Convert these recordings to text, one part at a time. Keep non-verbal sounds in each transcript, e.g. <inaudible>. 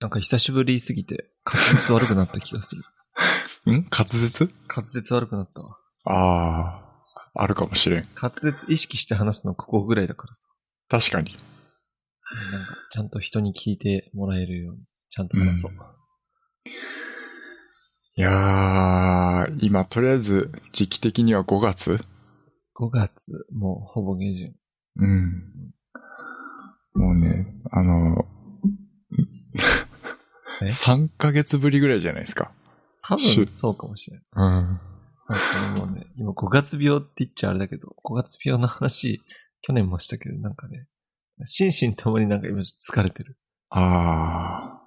なんか久しぶりすぎて、滑舌悪くなった気がする。<laughs> ん？滑舌？滑舌悪くなったわ。ああ、あるかもしれん。滑舌意識して話すのここぐらいだからさ。確かに。なんか、ちゃんと人に聞いてもらえるように、ちゃんと話そう。いやー、今とりあえず時期的には5月？5月、もうほぼ下旬。うん。もうね、あの、え3ヶ月ぶりぐらいじゃないですか。多分そうかもしれない。うん。なんかねもうね、今5月病って言っちゃあれだけど、5月病の話、去年もしたけど、なんかね、心身ともになんか今疲れてる。あ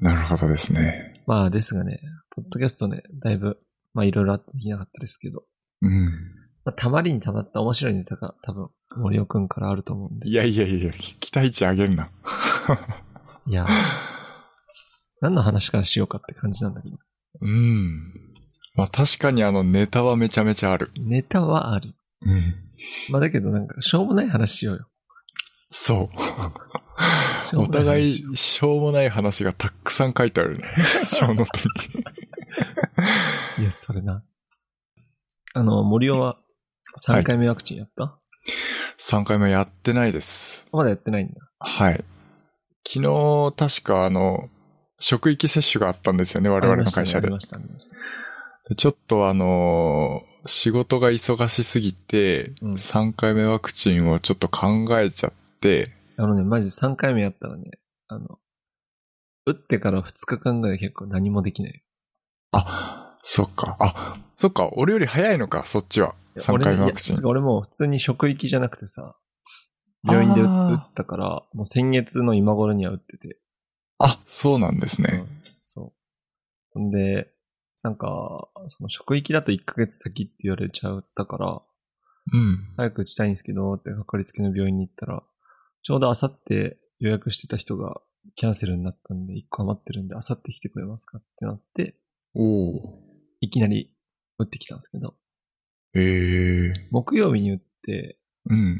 ー、なるほどですね。まあですがね、ポッドキャストね、だいぶ、まあいろいろあってできなかったですけど、うん。まあ、たまりにたまった面白いネタが多分、森尾くんからあると思うんで。いやいやいや、期待値上げるな。いや、何の話からしようかって感じなんだけど。うん。まあ確かにあのネタはめちゃめちゃある。ネタはある。うん。まあだけどなんか、しょうもない話しようよ。そう。お互い、しょうもない話がたくさん書いてあるね。<laughs> 小ノートに。いや、それな。あの、森尾は3回目ワクチンやった、3回目やってないです。まだやってないんだ。はい。昨日、確かあの、職域接種があったんですよね、我々の会社でねちょっとあのー仕事が忙しすぎて、うん3回目ワクチンをちょっと考えちゃって、あのね、マジ3回目やったらね、あの、打ってから2日間ぐらい結構何もできない。あ、そっか。あ、そっか。俺より早いのか、そっちは。3回目ワクチン俺もう普通に職域じゃなくてさ、病院で打ったから、もう先月の今頃には打ってて。あ、そうなんですね。うんそう。ほんで、なんか、その職域だと1ヶ月先って言われちゃったから、うん。早く打ちたいんですけど、ってかかりつけの病院に行ったら、ちょうどあさって予約してた人がキャンセルになったんで、1個余ってるんで、あさって来てくれますかってなって、おお。いきなり打ってきたんですけど、ええ木曜日に打って、うん。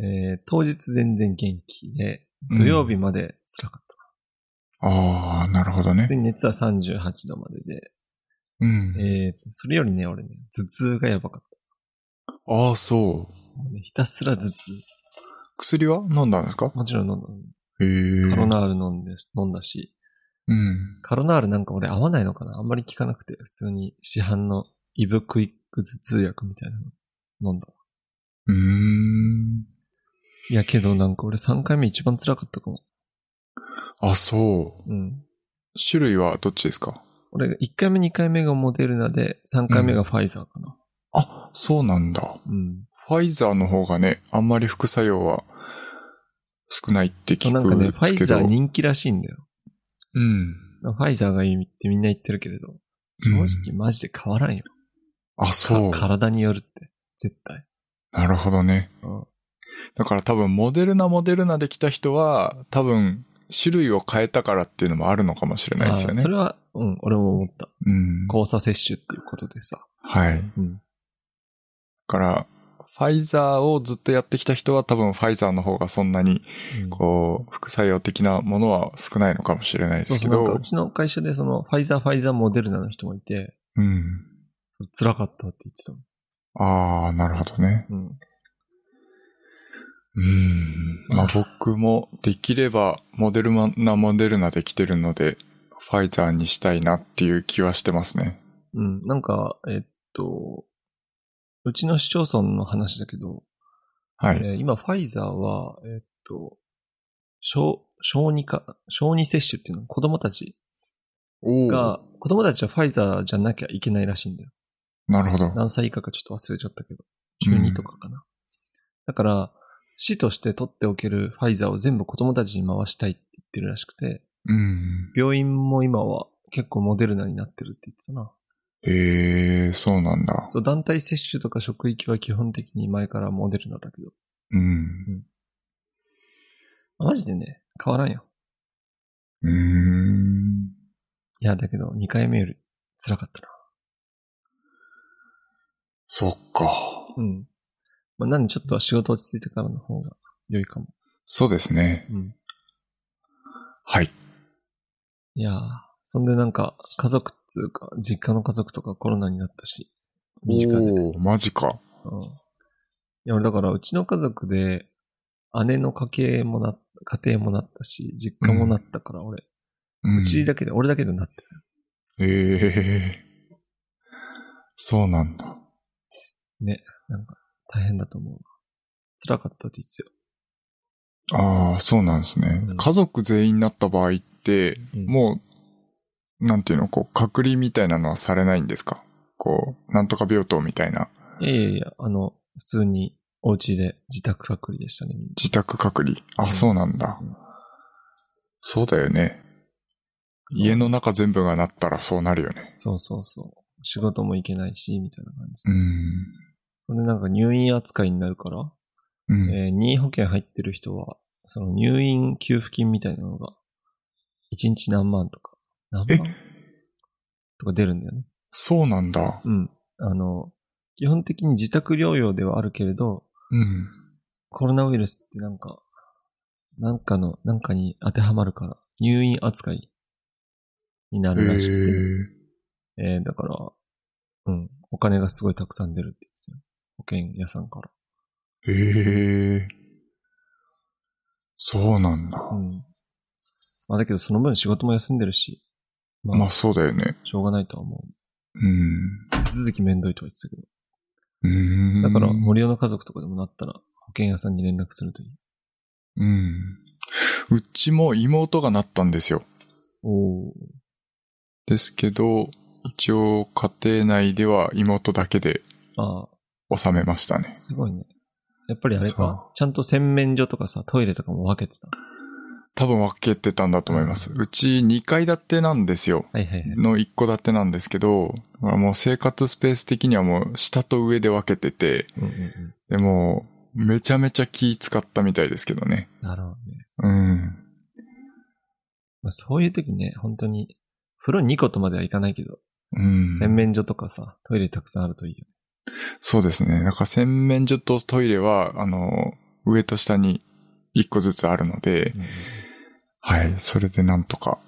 えー当日全然元気で、土曜日まで辛かった。ああ、なるほどね普通。に熱は38度までで、うん。えーそれよりね、俺ね、頭痛がやばかっああ、そうね、ひたすら頭痛。薬は飲んだんですか？もちろん飲んだ。へえ。カロナール飲んで、飲んだし、うん。カロナールなんか俺合わないのかな？あんまり効かなくて、普通に市販のイブクイック頭痛薬みたいなの飲んだ。うーん。いやけどなんか俺3回目一番辛かったかも。あ、そう。うん。種類はどっちですか？俺1回目2回目がモデルナで、3回目がファイザーかな。あ、そうなんだ。うん。ファイザーの方がね、あんまり副作用は少ないって聞くなんかね、ファ。イザー人気らしいんだよ。うん。ファイザーがいいってみんな言ってるけれど、うん正直マジで変わらんよ。あ、そうか。体によるって、絶対。なるほどね。うん。だから多分、モデルナ、モデルナで来た人は、多分、種類を変えたからっていうのもあるのかもしれないですよねそ。れは、うん、俺も思った。うん。交差接種っていうことでさ。はい。だうん。から、ファイザーをずっとやってきた人は多分ファイザーの方がそんなに、うんこう、副作用的なものは少ないのかもしれないでそうそう、すけどなんかう、ちの会社でその、ファイザー、ファイザー、モデルナの人もいて、うん。そう辛かったって言ってた。ああ、なるほどね。うん。うん。まあ僕もできればモデルナ、モデルナで来てるので、ファイザーにしたいなっていう気はしてますね。うん。なんか、えっと、うちの市町村の話だけど、はい。えー今、ファイザーは、えっと、小、小児科、小児接種っていうの、子供たちが、子供たちはファイザーじゃなきゃいけないらしいんだよ。なるほど。何歳以下かちょっと忘れちゃったけど、中2とかかな。だから、市として取っておけるファイザーを全部子供たちに回したいって言ってるらしくて、うん。病院も今は結構モデルナになってるって言ってたな。へえ、そうなんだ。そう、団体接種とか職域は基本的に前からモデルナだけど、うん。マジでね、変わらんよ。うーん。いや、だけど2回目より辛かったな。そっか。うん。まあ、なんでちょっとは仕事落ち着いてからの方が良いかも。そうですね。うん。はい。いやーそんでなんか、家族っつうか、実家の家族とかコロナになったし、身近で。おー、マジか。うん。いや、俺だから、うちの家族で、姉の家系もな、家庭もなったし、実家もなったから、俺、うんうちだけで、俺だけでなってる。ええそうなんだ。ね。なんか、大変だと思う。辛かったって言ってたよ。ああ、そうなんですね。うん家族全員になった場合って、うんもう、なんていうの、こう、隔離みたいなのはされないんですか？こう、なんとか病棟みたいな、いやいやいや、あの、普通に、お家で自宅隔離でしたね。自宅隔離。あ、うんそうなんだ。うんそうだよね。家の中全部がなったらそうなるよね。そうそうそう。仕事も行けないし、みたいな感じで。うん。それでなんか入院扱いになるから、うん。えー任意保険入ってる人は、その入院給付金みたいなのが、1日何万とか、何万とか出るんだよね。そうなんだ。うん。あの、基本的に自宅療養ではあるけれど、うん。コロナウイルスってなんか、なんかの、なんかに当てはまるから、入院扱いになへるらしくえ。て、えーだから、うん、お金がすごいたくさん出るって言うんですよ。保険屋さんから。へえ。そうなんだ。うん。まあだけどその分仕事も休んでるし、まあ、まあそうだよね。しょうがないとは思う。うん。手続きめんどいとは言ってたけど。うん。だから、森尾の家族とかでもなったら、保険屋さんに連絡するといい。うん。うちも妹がなったんですよ。おー。ですけど、一応家庭内では妹だけでああ、収めましたね。すごいね。やっぱりあれそか、ちゃんと洗面所とかさ、トイレとかも分けてた。多分分けてたんだと思います。うち2階建てなんですよ。はいはいはい。の1戸建てなんですけど、もう生活スペース的にはもう下と上で分けてて、うんうんうん。でも、めちゃめちゃ気使ったみたいですけどね。なるほどね。うん。まあそういう時ね、本当に、風呂2個とまではいかないけど、うん。洗面所とかさ、トイレたくさんあるといいよね。そうですね。だから洗面所とトイレは、あの、上と下に1個ずつあるので、うんうんはい。それでなんとか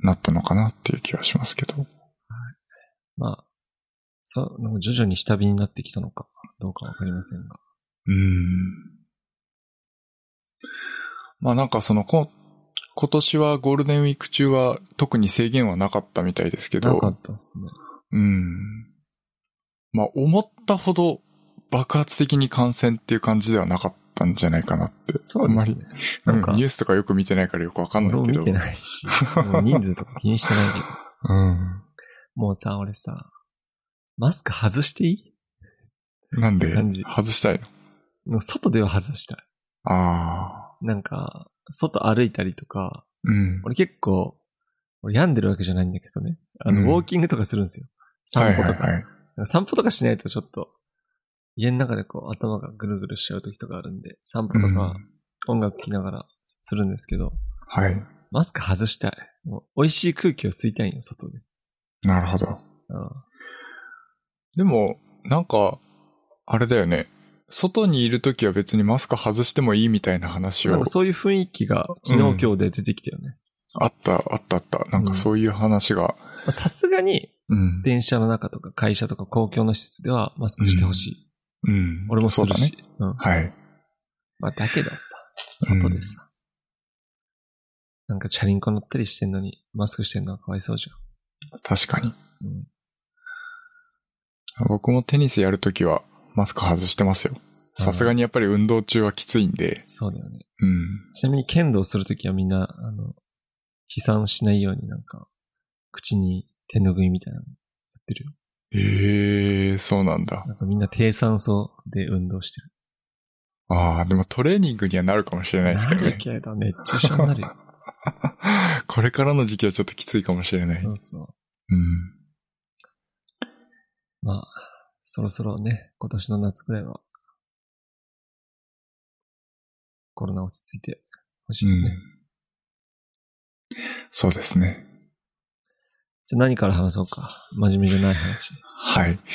なったのかなっていう気はしますけど。まあ、そう、なんか徐々に下火になってきたのか、どうかわかりませんが。うん。まあなんかその、こ今年はゴールデンウィーク中は特に制限はなかったみたいですけど、なかったっすね。うん。まあ思ったほど爆発的に感染っていう感じではなかったんじゃないかなって。そうですね。あんまり、なんかうんニュースとかよく見てないからよくわかんないけど。見てないし、<laughs> 人数とか気にしてないけど。うん。もうさ、俺さ、マスク外していい？なんで？外したいの？外では外したい。ああ。なんか、外歩いたりとか、うん。俺結構、俺病んでるわけじゃないんだけどね。あの、うんウォーキングとかするんですよ。散歩とか。はいはいはい。散歩とかしないとちょっと、家の中でこう頭がぐるぐるしちゃう時とかあるんで、散歩とかうん音楽聴きながらするんですけど、はい。マスク外したい。もう美味しい空気を吸いたいんよ、外で。なるほど。うんでも、なんか、あれだよね。外にいるときは別にマスク外してもいいみたいな話をなんか、そういう雰囲気が昨日、うん今日で出てきたよね。あった、あったあった。なんかそういう話が、まあさすがにうん。電車の中とか会社とか公共の施設ではマスクしてほしい。うん。俺もするし。そううんだね。はい。まあだけどさ、外でさ、なんかチャリンコ乗ったりしてんのにマスクしてんのはかわいそうじ確かに。ゃん。うん。僕もテニスやるときはマスク外してますよ。さすがにやっぱり運動中はきついんで。そうだよね。うん。ちなみに剣道するときはみんな、あの、飛散しないようになんか、口に手拭いみたいなのやってるよ。ええー、そうなんだ。なんかみんな低酸素で運動してる。ああ、でもトレーニングにはなるかもしれないですけどね。なるけど熱中症になるよ。<laughs> これからの時期はちょっときついかもしれない。そうそう。うん。まあ、そろそろね、今年の夏くらいは、コロナ落ち着いてほしいですね。うんそうですね。じゃあ何から話そうか。真面目じゃない話。はい。<laughs>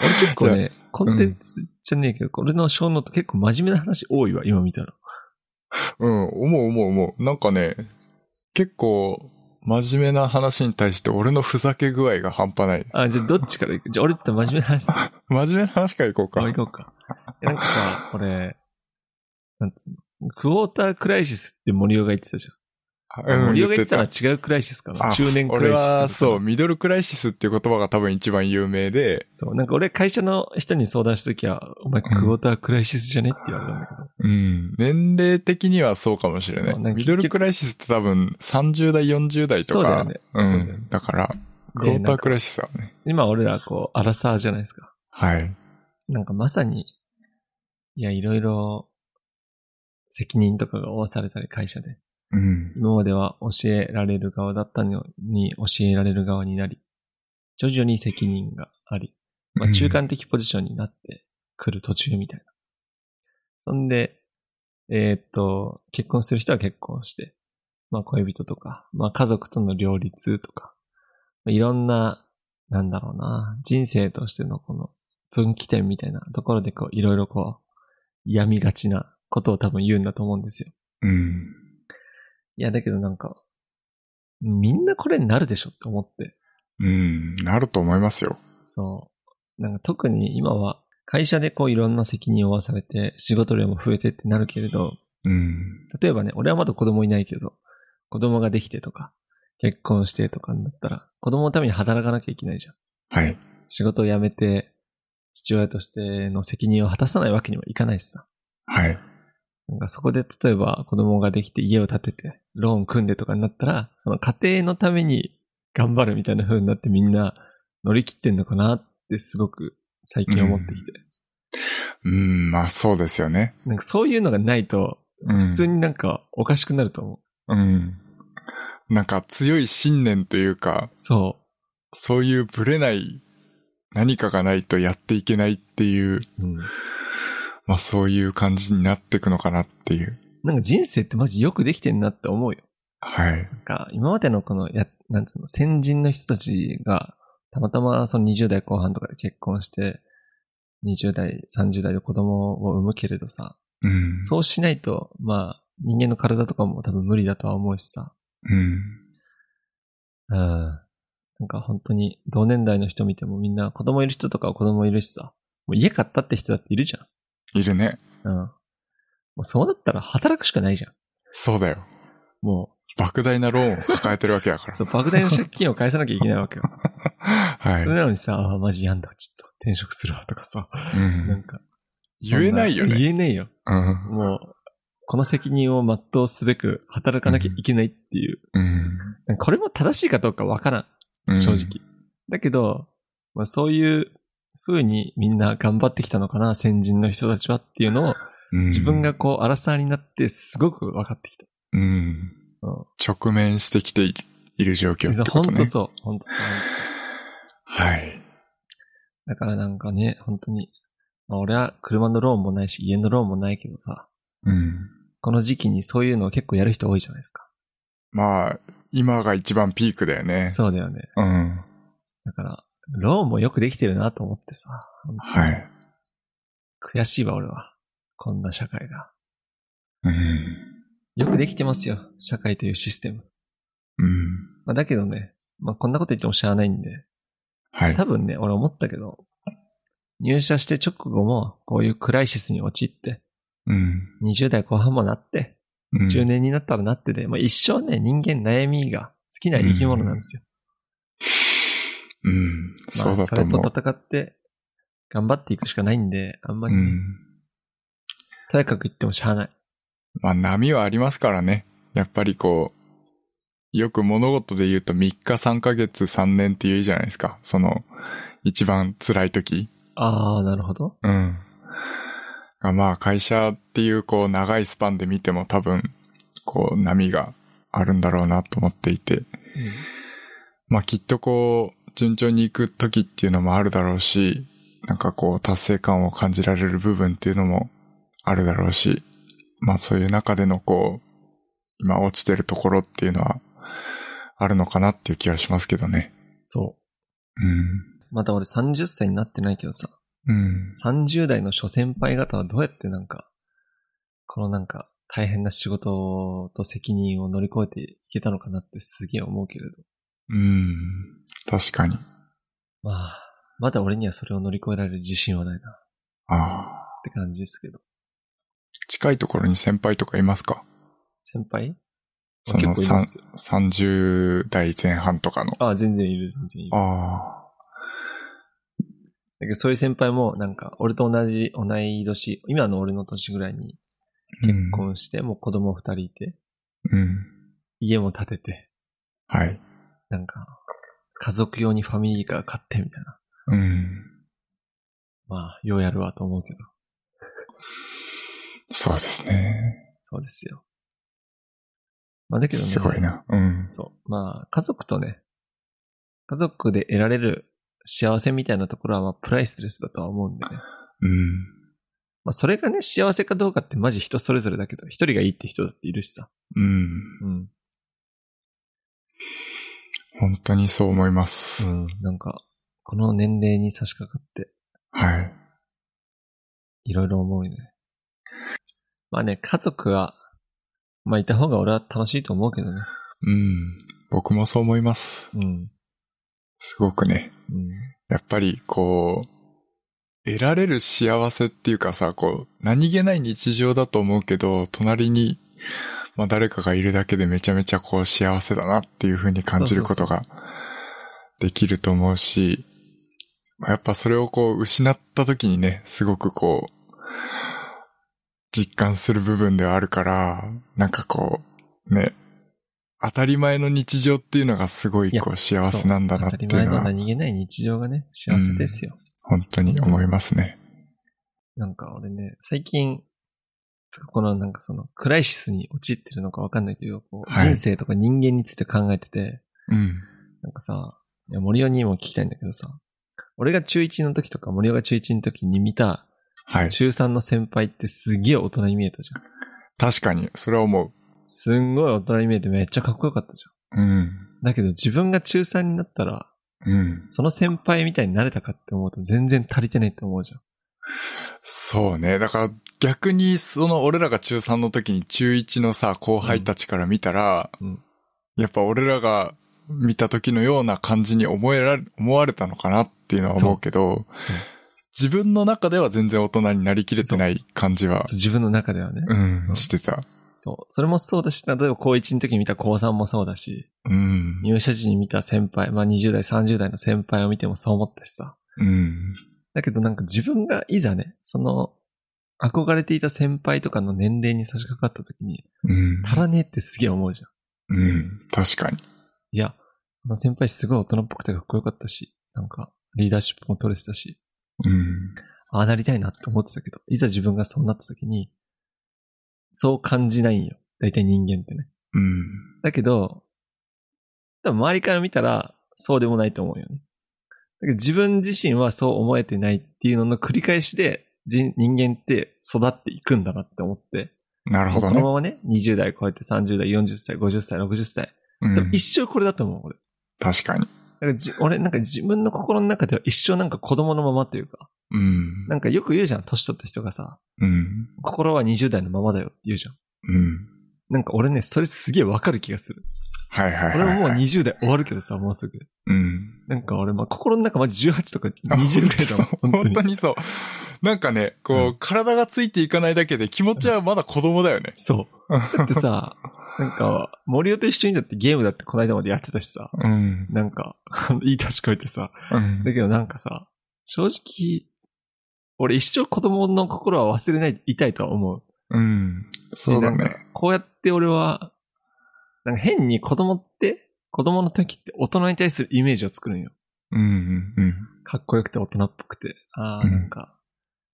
俺結構ね、コンテンツじゃねえけど、俺の小ノート結構真面目な話多いわ、今見たら。うん、思う思う思う。なんかね、結構、真面目な話に対して俺のふざけ具合が半端ない。あ、じゃあどっちから行く？じゃあ俺って真面目な話。<laughs> 真面目な話からいこうか。あ、行こうか。えなんかさ、これ、なんつうの？クォータークライシスって森尾が言ってたじゃん。うん森尾が言ってたは違うクライシスかな？あ中年クライシス俺は、そう、ミドルクライシスっていう言葉が多分一番有名で、そう。なんか俺会社の人に相談したときは、お前クォータークライシスじゃね？って言われたんだけど。うん。年齢的にはそうかもしれない。ミドルクライシスって多分30代、40代とか。そうだよねうそうだよねん。だから、クォータークライシスはね。今俺らこう、アラサーじゃないですか。はい。なんかまさに、いや、いろいろ、責任とかが負わされたり会社で。うん。今までは教えられる側だったのに教えられる側になり、徐々に責任があり、まあ、中間的ポジションになってくる途中みたいな。そんで、えーっと、結婚する人は結婚して、まあ恋人とか、まあ家族との両立とか、まあいろんな、なんだろうな、人生としてのこの分岐点みたいなところでこういろいろこう、病みがちなことを多分言うんだと思うんですよ。うん。いや、だけどなんか、みんなこれになるでしょって思って。うん。なると思いますよ。そう。なんか特に今は会社でこういろんな責任を負わされて仕事量も増えてってなるけれど、うん。例えばね、俺はまだ子供いないけど、子供ができてとか、結婚してとかになったら、子供のために働かなきゃいけないじゃん。はい。仕事を辞めて、父親としての責任を果たさないわけにはいかないしさ。はい。なんかそこで例えば子供ができて家を建てて、ローン組んでとかになったら、その家庭のために頑張るみたいな風になってみんな乗り切ってんのかなってすごく最近思ってきて。うん、まあそうですよね。なんかそういうのがないと、うん普通になんかおかしくなると思う。うん。なんか強い信念というか、そそういうブレない何かがないとやっていけないっていう、う。うん。まあそういう感じになっていくのかなっていう。なんか人生ってマジよくできてんなって思うよ。はい。なんか今までのこの、や、なんつうの、先人の人たちが、たまたまその20代後半とかで結婚して、20代、30代で子供を産むけれどさ、うん。そうしないと、まあ、人間の体とかも多分無理だとは思うしさ。うん。うん。なんか本当に同年代の人見てもみんな子供いる人とかは子供いるしさ。もう家買ったって人だっているじいるね。うん。もうそうだったら働くしかないじゃん。そうだよ。も莫大なローンを抱えてるわけだかう、ら。そう、莫大な借金を返さなきゃいけないわけよ。<laughs> はいそれ。なのにさ、あーマジやんだ、ちょっと転職するわとかさ。うなんん。か。言えないよね言えねえよ。うん。もう、この責任を全うすべく働かなきゃいけないっていう。うん。これも正しいかどうかわからん。うん正直。。だけど、まあ、そういう風にみんな頑張ってきたのかな、先人の人たちはっていうのを、うん自分がこう、アラサーになってすごく分かってきた。うん。うん。直面してきている状況ってことね。本当そう。本当そう。本当そうはい。だからなんかね、本当に、まあ、俺は車のローンもないし、家のローンもないけどさ、うん。この時期にそういうのを結構やる人多いじゃないですか。まあ、今が一番ピークだよね。そうだよね。うん。だから、ローンもよくできてるなと思ってさ、はい。悔しいわ、俺は。こんな社会が。うん。よくできてますよ、社会というシステム。うん。まあ、だけどね、まあ、こんなこと言ってもしゃあないんで、はい多。分ね、俺思ったけど、入社して直後も、こういうクライシスに陥って、うん。20代後半もなって、うん10年になったらなってで、まあ、一生ね、人間悩みが尽きない生き物なんですよ。うん。まそうあ、だと思う。それと戦って、頑張っていくしかないんで、あんまりね、うん。とやかく言ってもしゃあない。まあ波はありますからね。やっぱりこう、よく物事で言うと3日3ヶ月3年って言うじゃないですか。その、一番辛い時。ああ、なるほど。うん。がまあ会社っていうこう長いスパンで見ても多分、こう波があるんだろうなと思っていて。うんまあきっとこう、順調に行く時っていうのもあるだろうし、なんかこう達成感を感じられる部分っていうのもあるだろうし、まあそういう中でのこう、今落ちてるところっていうのはあるのかなっていう気はしますけどね。そう。うん。まだ俺30歳になってないけどさ、うん。30代の諸先輩方はどうやってなんか、このなんか、大変な仕事と責任を乗り越えていけたのかなってすげえ思うけれど。うん。確かに。まあ、まだ俺にはそれを乗り越えられる自信はないなっああ。て感じですけど。近いところに先輩とかいますか？先輩？その結構いますよ30代前半とかの。ああ、全然いる、全然いる。ああ。だけどそういう先輩も、なんか、俺と同じ、同い年、今の俺の年ぐらいに結婚して、もう子供二人いて、うん。うん。家も建てて、はい。なんか、家族用にファミリーカー買ってみたいな。うん。まあ、ようやるわと思うけど。そうですね。そうですよ。まあだけどね。すごいな。うん。そう。まあ、家族とね、家族で得られる幸せみたいなところは、まあ、プライスレスだとは思うんでね。うん。まあ、それがね、幸せかどうかってマジ人それぞれだけど、一人がいいって人だっているしさ。うん。うん。本当にそう思います。うん。なんか、この年齢に差し掛かって、はい。いろいろ思うよね。まあね、家族は、まあ、いた方が俺は楽しいと思うけどね。うん。僕もそう思います。うん。すごくね。うん。やっぱり、こう、得られる幸せっていうかさ、こう、何気ない日常だと思うけど、隣に、まあ誰かがいるだけでめちゃめちゃこう幸せだなっていう風に感じることができると思うし、まあやっぱそれをこう失った時にね、すごくこう、実感する部分ではあるから、なんかこう、ね、当たり前の日常っていうのがすごいこう幸せなんだなっていうのそう当たり前のは、何気ない日常がね、幸せですよ。本当に思いますね。なんか俺ね、最近、このなんかその、クライシスに陥ってるのかわかんないけど、こうはい人生とか人間について考えてて、うん。なんかさ、いや森尾にも聞きたいんだけどさ、俺が中1の時とか森尾が中1の時に見たはい。中3の先輩ってすげえ大人に見えたじゃん。確かに、それは思う。すんごい大人に見えてめっちゃかっこよかったじゃん。うん。だけど自分が中3になったら、うん。その先輩みたいになれたかって思うと全然足りてないって思うじゃん。そうね。だから逆にその俺らが中3の時に中1のさ、後輩たちから見たら、うんやっぱ俺らが見た時のような感じに思えられ、思われたのかなっていうのは思うけど、自分の中では全然大人になりきれてない感じは、自分の中ではね。うん、うんしてた。そう。それもそうだし、例えば高1の時に見た高3もそうだし、うん。入社時に見た先輩、まあ20代、30代の先輩を見てもそう思ったしさ。うん。だけどなんか自分がいざね、その、憧れていた先輩とかの年齢に差し掛かった時に、うん。足らねえってすげえ思うじゃん。うん。確かに。いや、この先輩すごい大人っぽくてかっこよかったし、なんか、リーダーシップも取れてたし、うん。ああなりたいなって思ってたけど、いざ自分がそうなった時に、そう感じないんよ。大体人間ってね。うん。だけど、多分周りから見たら、そうでもないと思うよね。自分自身はそう思えてないっていうのの繰り返しで、人人間って育っていくんだなって思って、なるほどね。このままね、20代超えて30代、40歳、50歳、60歳。うん一生これだと思う、俺。確かに。俺、なんか自分の心の中では一生なんか子供のままというか、うん。なんかよく言うじゃん、年取った人がさ、うん。心は20代のままだよって言うじゃん。うん。なんか俺ね、それすげえわかる気がする。はいはいはい、はい。俺ももう20代終わるけどさ、もうすぐ。うん。なんか俺、まあ、心の中まじ18とかあ20ぐらいだもん。本 <laughs> 当本当に。にそう。なんかね、こう、うん体がついていかないだけで気持ちはまだ子供だよね。そう。だってさ、<laughs> なんか、森尾と一緒にだってゲームだってこの間までやってたしさ、うん。なんか、いい年こえてさ、うんだけどなんかさ、正直、俺一生子供の心は忘れない、いたいとは思う。うん。そうだね。こうやって俺は、なんか変に子供って、子供の時って大人に対するイメージを作るんよ。うんうんうん。かっこよくて大人っぽくて、ああ、うんなんか、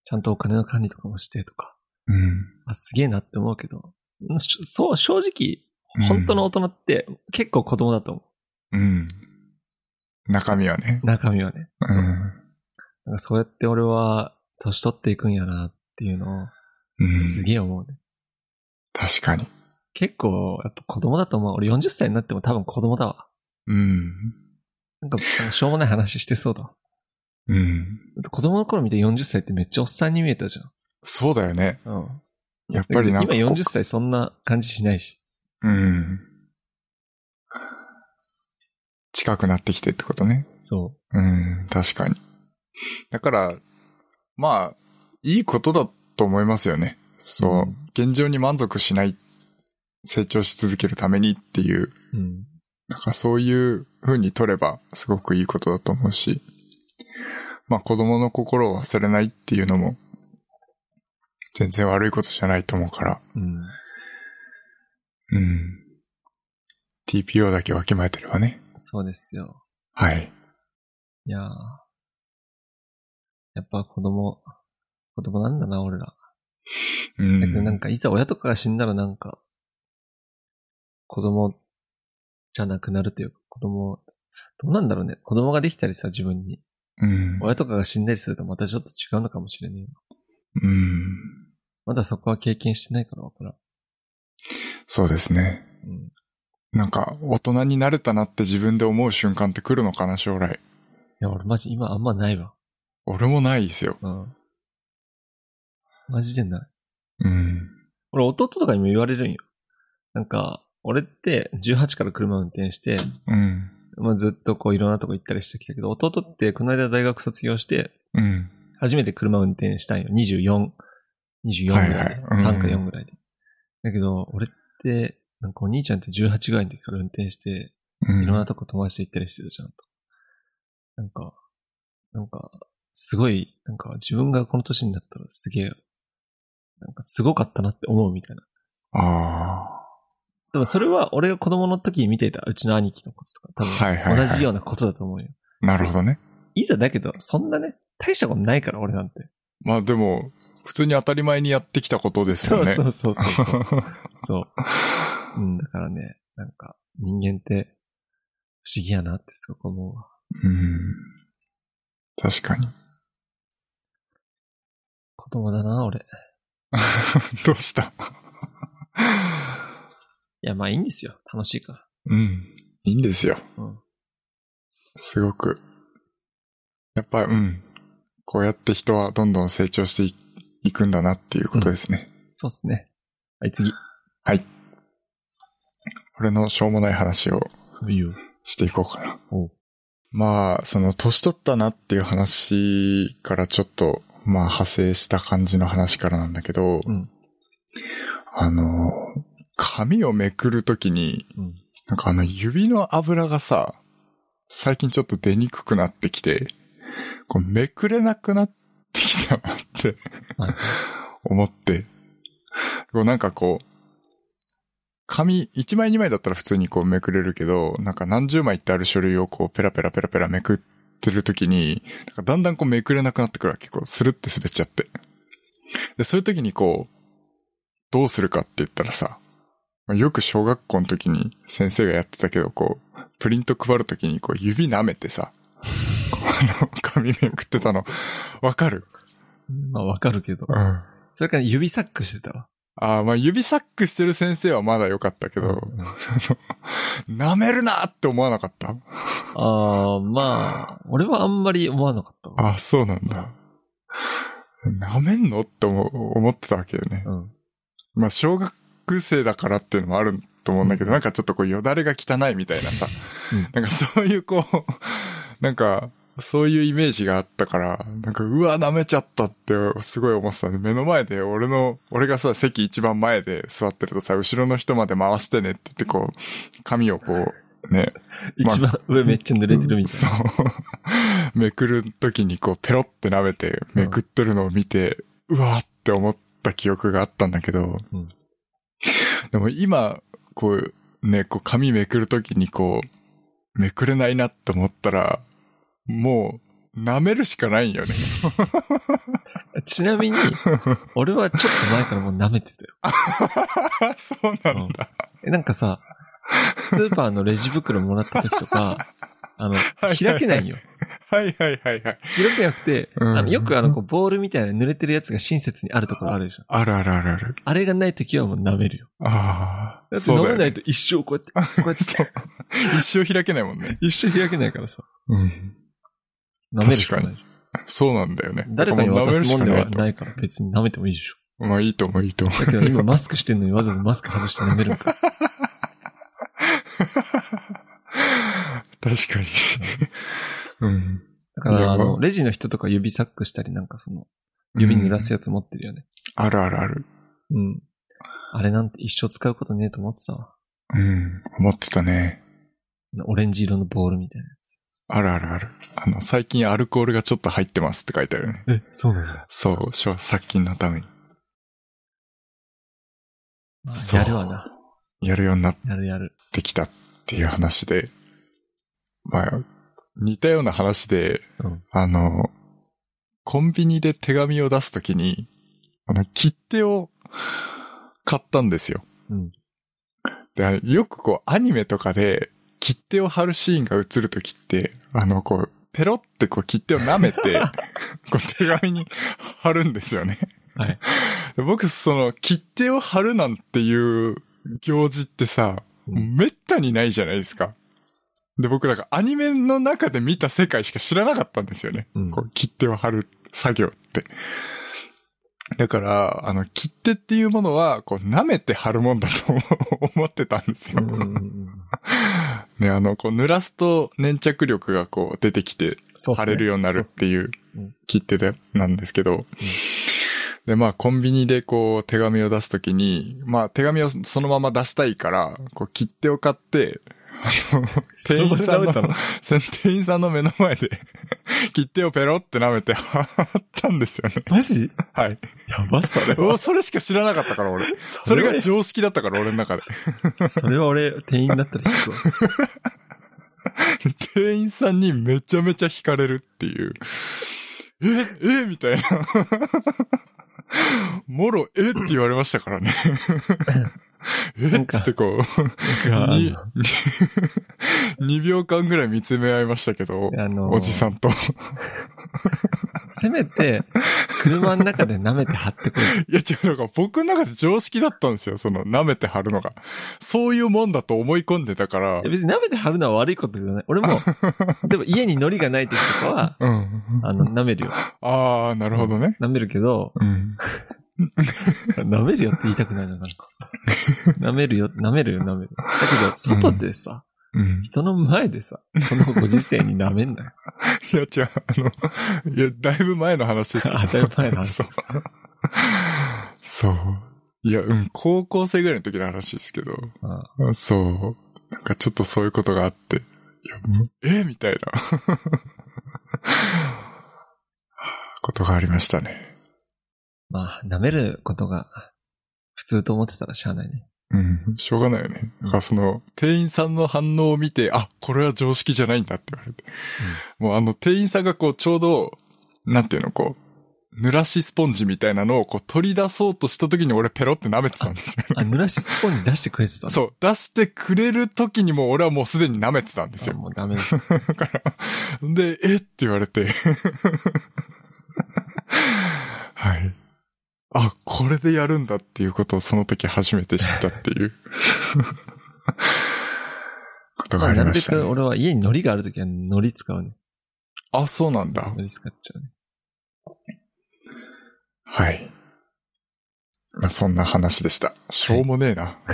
ちゃんとお金の管理とかもしてとか、うん。あ、すげえなって思うけど、そう、正直、うん本当の大人って結構子供だと思うん。中身はねう。。中身はね。う。そうんなんかそうやって俺は、年取っていくんやなっていうのを、うん。すげえ思うね。確かに。結構、やっぱ子供だと思う。俺40歳になっても多分子供だわ。うん。なんか、しょうもない話してそうだわ。うん。子供の頃見て40歳ってめっちゃおっさんに見えたじそうだよね。ゃん。うん。やっぱりなんか。今40歳そんな感じしないし。うん。近くなってきてってことね。そうん、確かに。だから、まあ、いいことだと思いますよね。そう、うん現状に満足しない、成長し続けるためにっていう、う。うん。なんかそういう風に取ればすごくいいことだと思うし、まあ子供の心を忘れないっていうのも、全然悪いことじゃないと思うから、うん。うん。TPO だけわきまえてればね。そうですよ。はい。いやーやっぱ子供、子供なんだな、俺ら。うん。だけどなんか、いざ親とかが死んだらなんか、子供じゃなくなるというか、子供、どうなんだろうね。子供ができたりさ、自分に。うん。親とかが死んだりするとまたちょっと違うのかもしれねえよ。うん。まだそこは経験してないからわからん。そうですね。うん。なんか、大人になれたなって自分で思う瞬間って来るのかな、将来。いや、俺マジ今あんまないわ。俺もないですよ。うん。マジでない。うん。俺弟とかにも言われるんよ。なんか、俺って18から車運転して、うん。まあ、ずっとこういろんなとこ行ったりしてきたけど、弟ってこの間大学卒業して、うん。初めて車運転したんよ。24、24ぐらいで。はいはいうん3か4ぐらいで。だけど、俺って、なんかお兄ちゃんって18ぐらいの時から運転して、うん。いろんなとこ友達と行ったりしてたじゃんと。なんか、なんか、すごい、なんか自分がこの年になったらすげえ、なんかすごかったなって思うみたいな。あでもそれは俺が子供の時に見ていたうちの兄貴のこととか、多分同じようなことだと思うよ。あ。なるほどね。いざだけど、そんなね、大したことないから俺なんて。まあでも、普通に当たり前にやってきたことですそうよね。そうそうそうそう。<laughs> そう。うん、だからね、なんか人間って不思議やなってすごく思うわ。うん。確かに。子供だな、俺。<laughs> どうした？いや、まあいいんですよ。楽しいから。うん。いいんですよ。うん。すごく。やっぱ、うん。こうやって人はどんどん成長していいくんだなっていうことですね。そうっすね。はい、次。はい。俺のしょうもない話を。していこうかな。まあ、その、年取ったなっていう話からちょっと、まあ、派生した感じの話からなんだけど、うん。あの、髪をめくるときに、うん。なんかあの指の油がさ、最近ちょっと出にくくなってきて、こうめくれなくなってきたなってはい。思って、こうなんかこう、紙1枚2枚だったら普通にこうめくれるけど、なんか何十枚ってある書類をこうペラペラペラペラめくってる時に、なんかだんだんこうめくれなくなってくるわけ。こうスルって滑っちゃって。で、そういう時にこう、どうするかって言ったらさ、まあよく小学校の時に先生がやってたけど、こう、プリント配る時にこう指舐めてさ、あの、紙めくってたの、わかる？まあわかるけど。うん。それから指サックしてたわ。ああ、まあ指サックしてる先生はまだ良かったけど、<laughs> 舐めるなって思わなかった？ああ、まあ、俺はあんまり思わなかったわ。あそうなんだ。舐めんの？って思う思ってたわけよね。うん。まあ小学生だからっていうのもあると思うんだけど、なんかちょっとこうよだれが汚いみたいなさ、うんなんかそういうこう、なんか、そういうイメージがあったから、なんか、うわ、舐めちゃったってすごい思ってたんで、目の前で俺の、俺がさ、席一番前で座ってるとさ、後ろの人まで回してねって言ってこう、髪をこう、ね、<laughs> まあ一番上めっちゃ濡れてるみたいそな。う。<laughs> めくる時にこう、ペロって舐めて、めくってるのを見て、うわーって思った記憶があったんだけど、うん <laughs> でも今、こう、ね、こう、髪めくる時にこう、めくれないなって思ったら、もう、舐めるしかないんよね。<laughs> ちなみに、俺はちょっと前からもう舐めてたよ。<laughs> そうなんだ。え、なんかさ、スーパーのレジ袋もらった時とか、あの、はい開けないんよ。はいはいはいはい。開けなくて、うんあの、よくあの、こうボールみたいな濡れてるやつが親切にあるところあるでしょ。あるあるあるある。あれがない時はもう舐めるよ。ああ。だって飲めないと一生こうやって、<laughs> こうやって、一生開けないもんね。一生開けないからさ。うん。舐めるしかない。そうなんだよね。誰かに渡すもんではとないから別に舐めてもいいでしょ。まあいいと思う、いいと思う。だけど今マスクしてんのにわざわざマスク外して飲めるんか。<laughs> 確かに。うん。だから、あの、レジの人とか指サックしたりなんかその、指濡らすやつ持ってるよね。あるあるある。うん。あれなんて一生使うことねえと思ってたわ。うん。思ってたね。オレンジ色のボールみたいなやつ。あるあるある。あの、最近アルコールがちょっと入ってますって書いてあるね。え、そうなんだ。そう、殺菌のために。まあやるわな。やるようになっやるやる。てきたっていう話で。まあ、似たような話で、うん。あの、コンビニで手紙を出すときに、あの、切手を買ったんですよ。うん。で、よくこう、アニメとかで、切手を貼るシーンが映るときって、あの、こう、ペロってこう切手を舐めて、<laughs> こう手紙に貼るんですよね。はい。で僕、その、切手を貼るなんていう行事ってさ、うんめったにないじゃないですか。で、僕、だからアニメの中で見た世界しか知らなかったんですよね。うん。こう、切手を貼る作業って。だから、あの、切手っていうものは、こう、舐めて貼るもんだと思ってたんですよ。<laughs> ね、あの、こう、濡らすと粘着力がこう、出てきて、貼れるようになるっていううん。切手で、なんですけど、で、まあ、コンビニでこう、手紙を出すときに、まあ、手紙をそのまま出したいから、こう、切手を買って、あの、店員さんの店員さんの目の前で、切手をペロって舐めて貼ったんですよね。マジ？はい。やばそれおそれしか知らなかったから、俺。それが常識だったから、俺の中で。それは俺、店員だったら引くわ。<laughs> 店員さんにめちゃめちゃ惹かれるっていう。ええ？みたいな。もろ、え？って言われましたからね。<laughs> え？っつってこう、なんかに、2秒間ぐらい見つめ合いましたけど、あの、おじさんと。せめて、車の中で舐めて貼ってくる。いや違う、だから僕の中で常識だったんですよ、その舐めて貼るのが。そういうもんだと思い込んでたからいや。別に舐めて貼るのは悪いことじゃない。俺も、<laughs> でも家に海苔がない時とかは、うん。あの、舐めるよ。ああ、なるほどね。舐めるけど、うん。舐めるよって言いたくないな、なんか。<laughs> 舐めるよ、舐めるよ、舐める。だけど、外でさ、うん。人の前でさ、このご時世に舐めんなよ。<laughs> いや、違う、あの、いや、だいぶ前の話ですけど。<laughs> あだいぶ前の話そう。そう。いや、うん、高校生ぐらいの時の話ですけど。あそう。なんかちょっとそういうことがあって。いや、もう、えみたいな。ことがありましたね。まあ、舐めることが普通と思ってたらしゃあないね。うん、しょうがないよね。だからその、店員さんの反応を見て、あ、これは常識じゃないんだって言われて。もうあの、店員さんがこう、ちょうど、なんていうの、こう、濡らしスポンジみたいなのをこう取り出そうとした時に俺ペロって舐めてたんですよ。あ、濡らしスポンジ出してくれてたの？そう、出してくれる時にもう俺はもうすでに舐めてたんですあよ。もうダメだ。<laughs> だから、で、え？って言われて。はい。あ、これでやるんだっていうことをその時初めて知ったっていう <laughs> ことがありまあなるべ。く俺は家に海苔があるときは海苔使うね。あ、そうなんだ。海苔使っちゃうね。はい。まあ、そんな話でした。しょうもねえな。<laughs>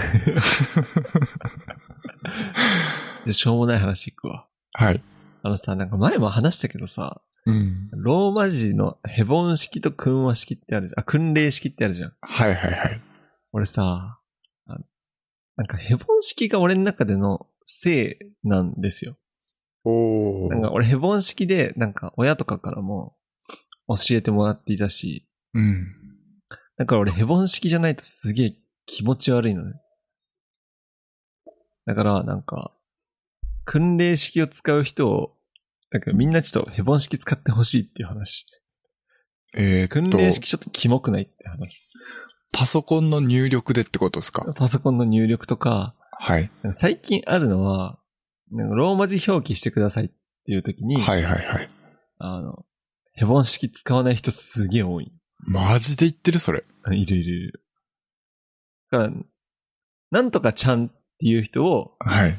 で、しょうもない話いくわ。はい。あのさ、なんか前も話したけどさ、うん。ローマ字のヘボン式と訓和式ってあるじゃん。あ、訓令式ってあるじゃん。はいはいはい。俺さ、あなんかヘボン式が俺の中での性なんですよ。おー。なんか俺ヘボン式で、なんか親とかからも教えてもらっていたし、うん。だから俺ヘボン式じゃないとすげえ気持ち悪いのね。だからなんか、訓令式を使う人を、なんかみんなちょっとヘボン式使ってほしいっていう話。えー、っと、訓令式ちょっとキモくないって話。パソコンの入力でってことですか？パソコンの入力とか、はい。最近あるのは、なんかローマ字表記してくださいっていう時に、はいはいはい。あの、ヘボン式使わない人すげえ多い。マジで言ってるそれ？いるいるいる。だから、なんとかちゃんっていう人をはい。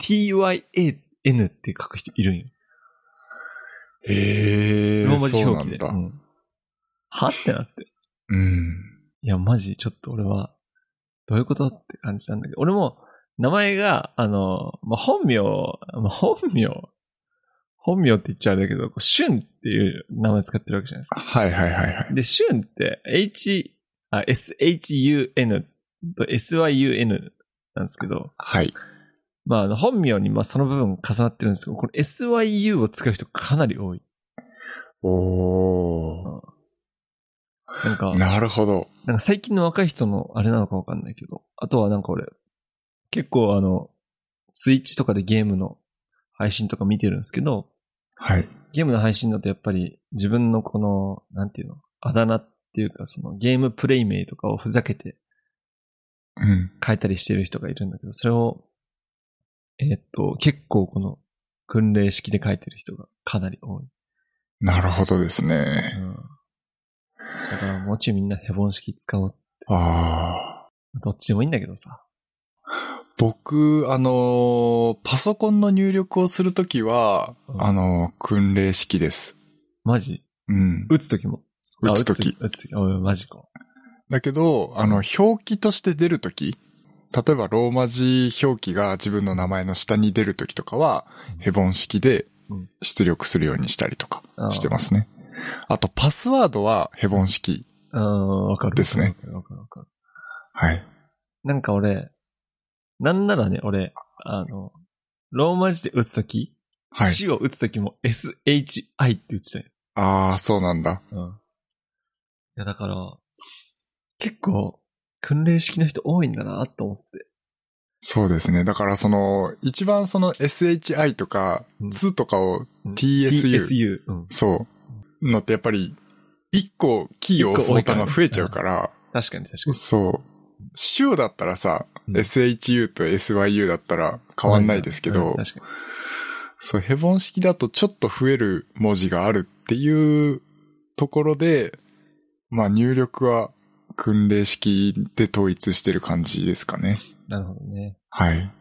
tyan って書く人いるんよ。えー、ローマ字表記で。うんは？ってなって。うん。いや、マジ、ちょっと俺は、どういうことって感じなんだけど、俺も、名前が、あの、まあ、本名、まあ、本名、本名って言っちゃあれだけど、シュンっていう名前使ってるわけじゃないですか。はいはいはいはい。で、シュンって、H、あ、SHUN と SYUN なんですけど、はい。まあ、本名にまあその部分重なってるんですけど、これ SYU を使う人かなり多い。おー。なんか、なるほど。なんか最近の若い人のあれなのかわかんないけど、あとはなんか俺、結構あの、スイッチとかでゲームの配信とか見てるんですけど、はい。ゲームの配信だとやっぱり自分のこの、なんていうの、あだ名っていうかそのゲームプレイ名とかをふざけてうん。変えたりしてる人がいるんだけど、それを、えーっと、結構この訓令式で書いてる人がかなり多い。なるほどですうね。ん。だからもうちょいみんなヘボン式使おう。ああ。どっちでもいいんだけどさ。僕、あのーパソコンの入力をするときは、うんあのー訓令式です。マジ？うん。打つときも？打つとき。あ打つとき。おい、マジか。だけど、あの、表記として出るとき、例えばローマ字表記が自分の名前の下に出るときとかは、ヘボン式でうん出力するようにしたりとかしてますね。あと、パスワードはヘボン式。ああ、わかる。ですねわかるわかるわかる。はい。なんか俺、なんならね、俺、あの、ローマ字で打つとき、はい死を打つときも SHI って打ちたい。ああ、そうなんだ。うん。いや、だから、結構、訓練式の人多いんだなと思って。そうですね。だからその、一番その SHI とか、うん2とかをうん TSU、TSU。うん。そう、のってやっぱり、一個キーを押すボタンが増えちゃうから、確かに確かに。そう。週だったらさ、うん SHU と SYU だったら変わんないですけど、うん確かに。そう、ヘボン式だとちょっと増える文字があるっていうところで、まあ入力は訓令式で統一してる感じですかね。なるほどね。はい。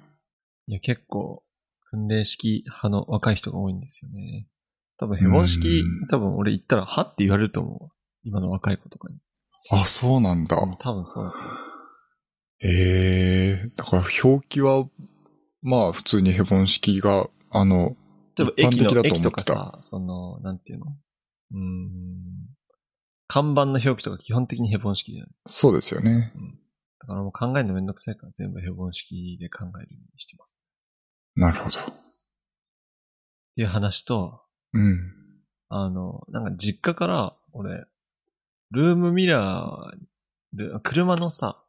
いや、結構、訓練式派の若い人が多いんですよね。多分、ヘボン式うん、多分俺言ったら、はって言われると思う。今の若い子とかに。あ、そうなんだ。多分そうだと思う。ええだから表記は、まあ普通にヘボン式が、あの、一般的だと思ってたとかさ、その、なんていうの？うーん。看板の表記とか基本的にヘボン式だよね。そうですよね。だからもう考えるのめんどくさいから全部ヘボン式で考えるようにしてます。なるほど。っていう話と、うん。あの、なんか実家から、俺、ルームミラール、車のさ、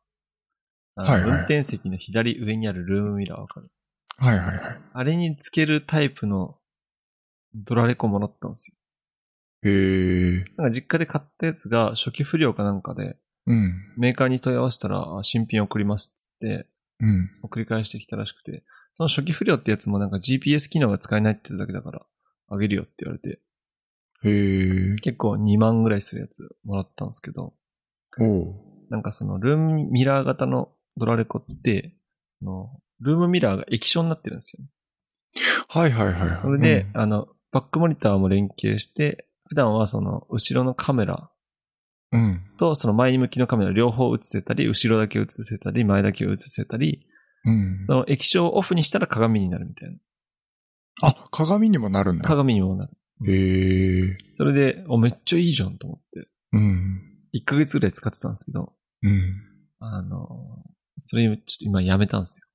あのはいはい運転席の左上にあるルームミラーわかる？はいはいはい。あれにつけるタイプのドラレコもらったんですよ。へえ。なんか実家で買ったやつが初期不良かなんかで、うん。メーカーに問い合わせたら、あ新品送りますっつって、うん。送り返してきたらしくて、その初期不良ってやつもなんか GPS 機能が使えないって言っただけだから、あげるよって言われて、へえ。結構2万ぐらいするやつもらったんですけど、おう。なんかそのルームミラー型のドラレコって、あのルームミラーが液晶になってるんですよ。はいはいはいはい。それで、あの、バックモニターも連携して、普段はその後ろのカメラ。とその前向きのカメラ両方映せたり、後ろだけ映せたり、前だけ映せたり、うんそ。の液晶をオフにしたら鏡になるみたいな。あ、鏡にもなるんだ。鏡にもなる。へえ。それで、お、めっちゃいいじゃんと思って。うん。1ヶ月ぐらい使ってたんですけど、うん。あの、それちょっと今やめたんですよ。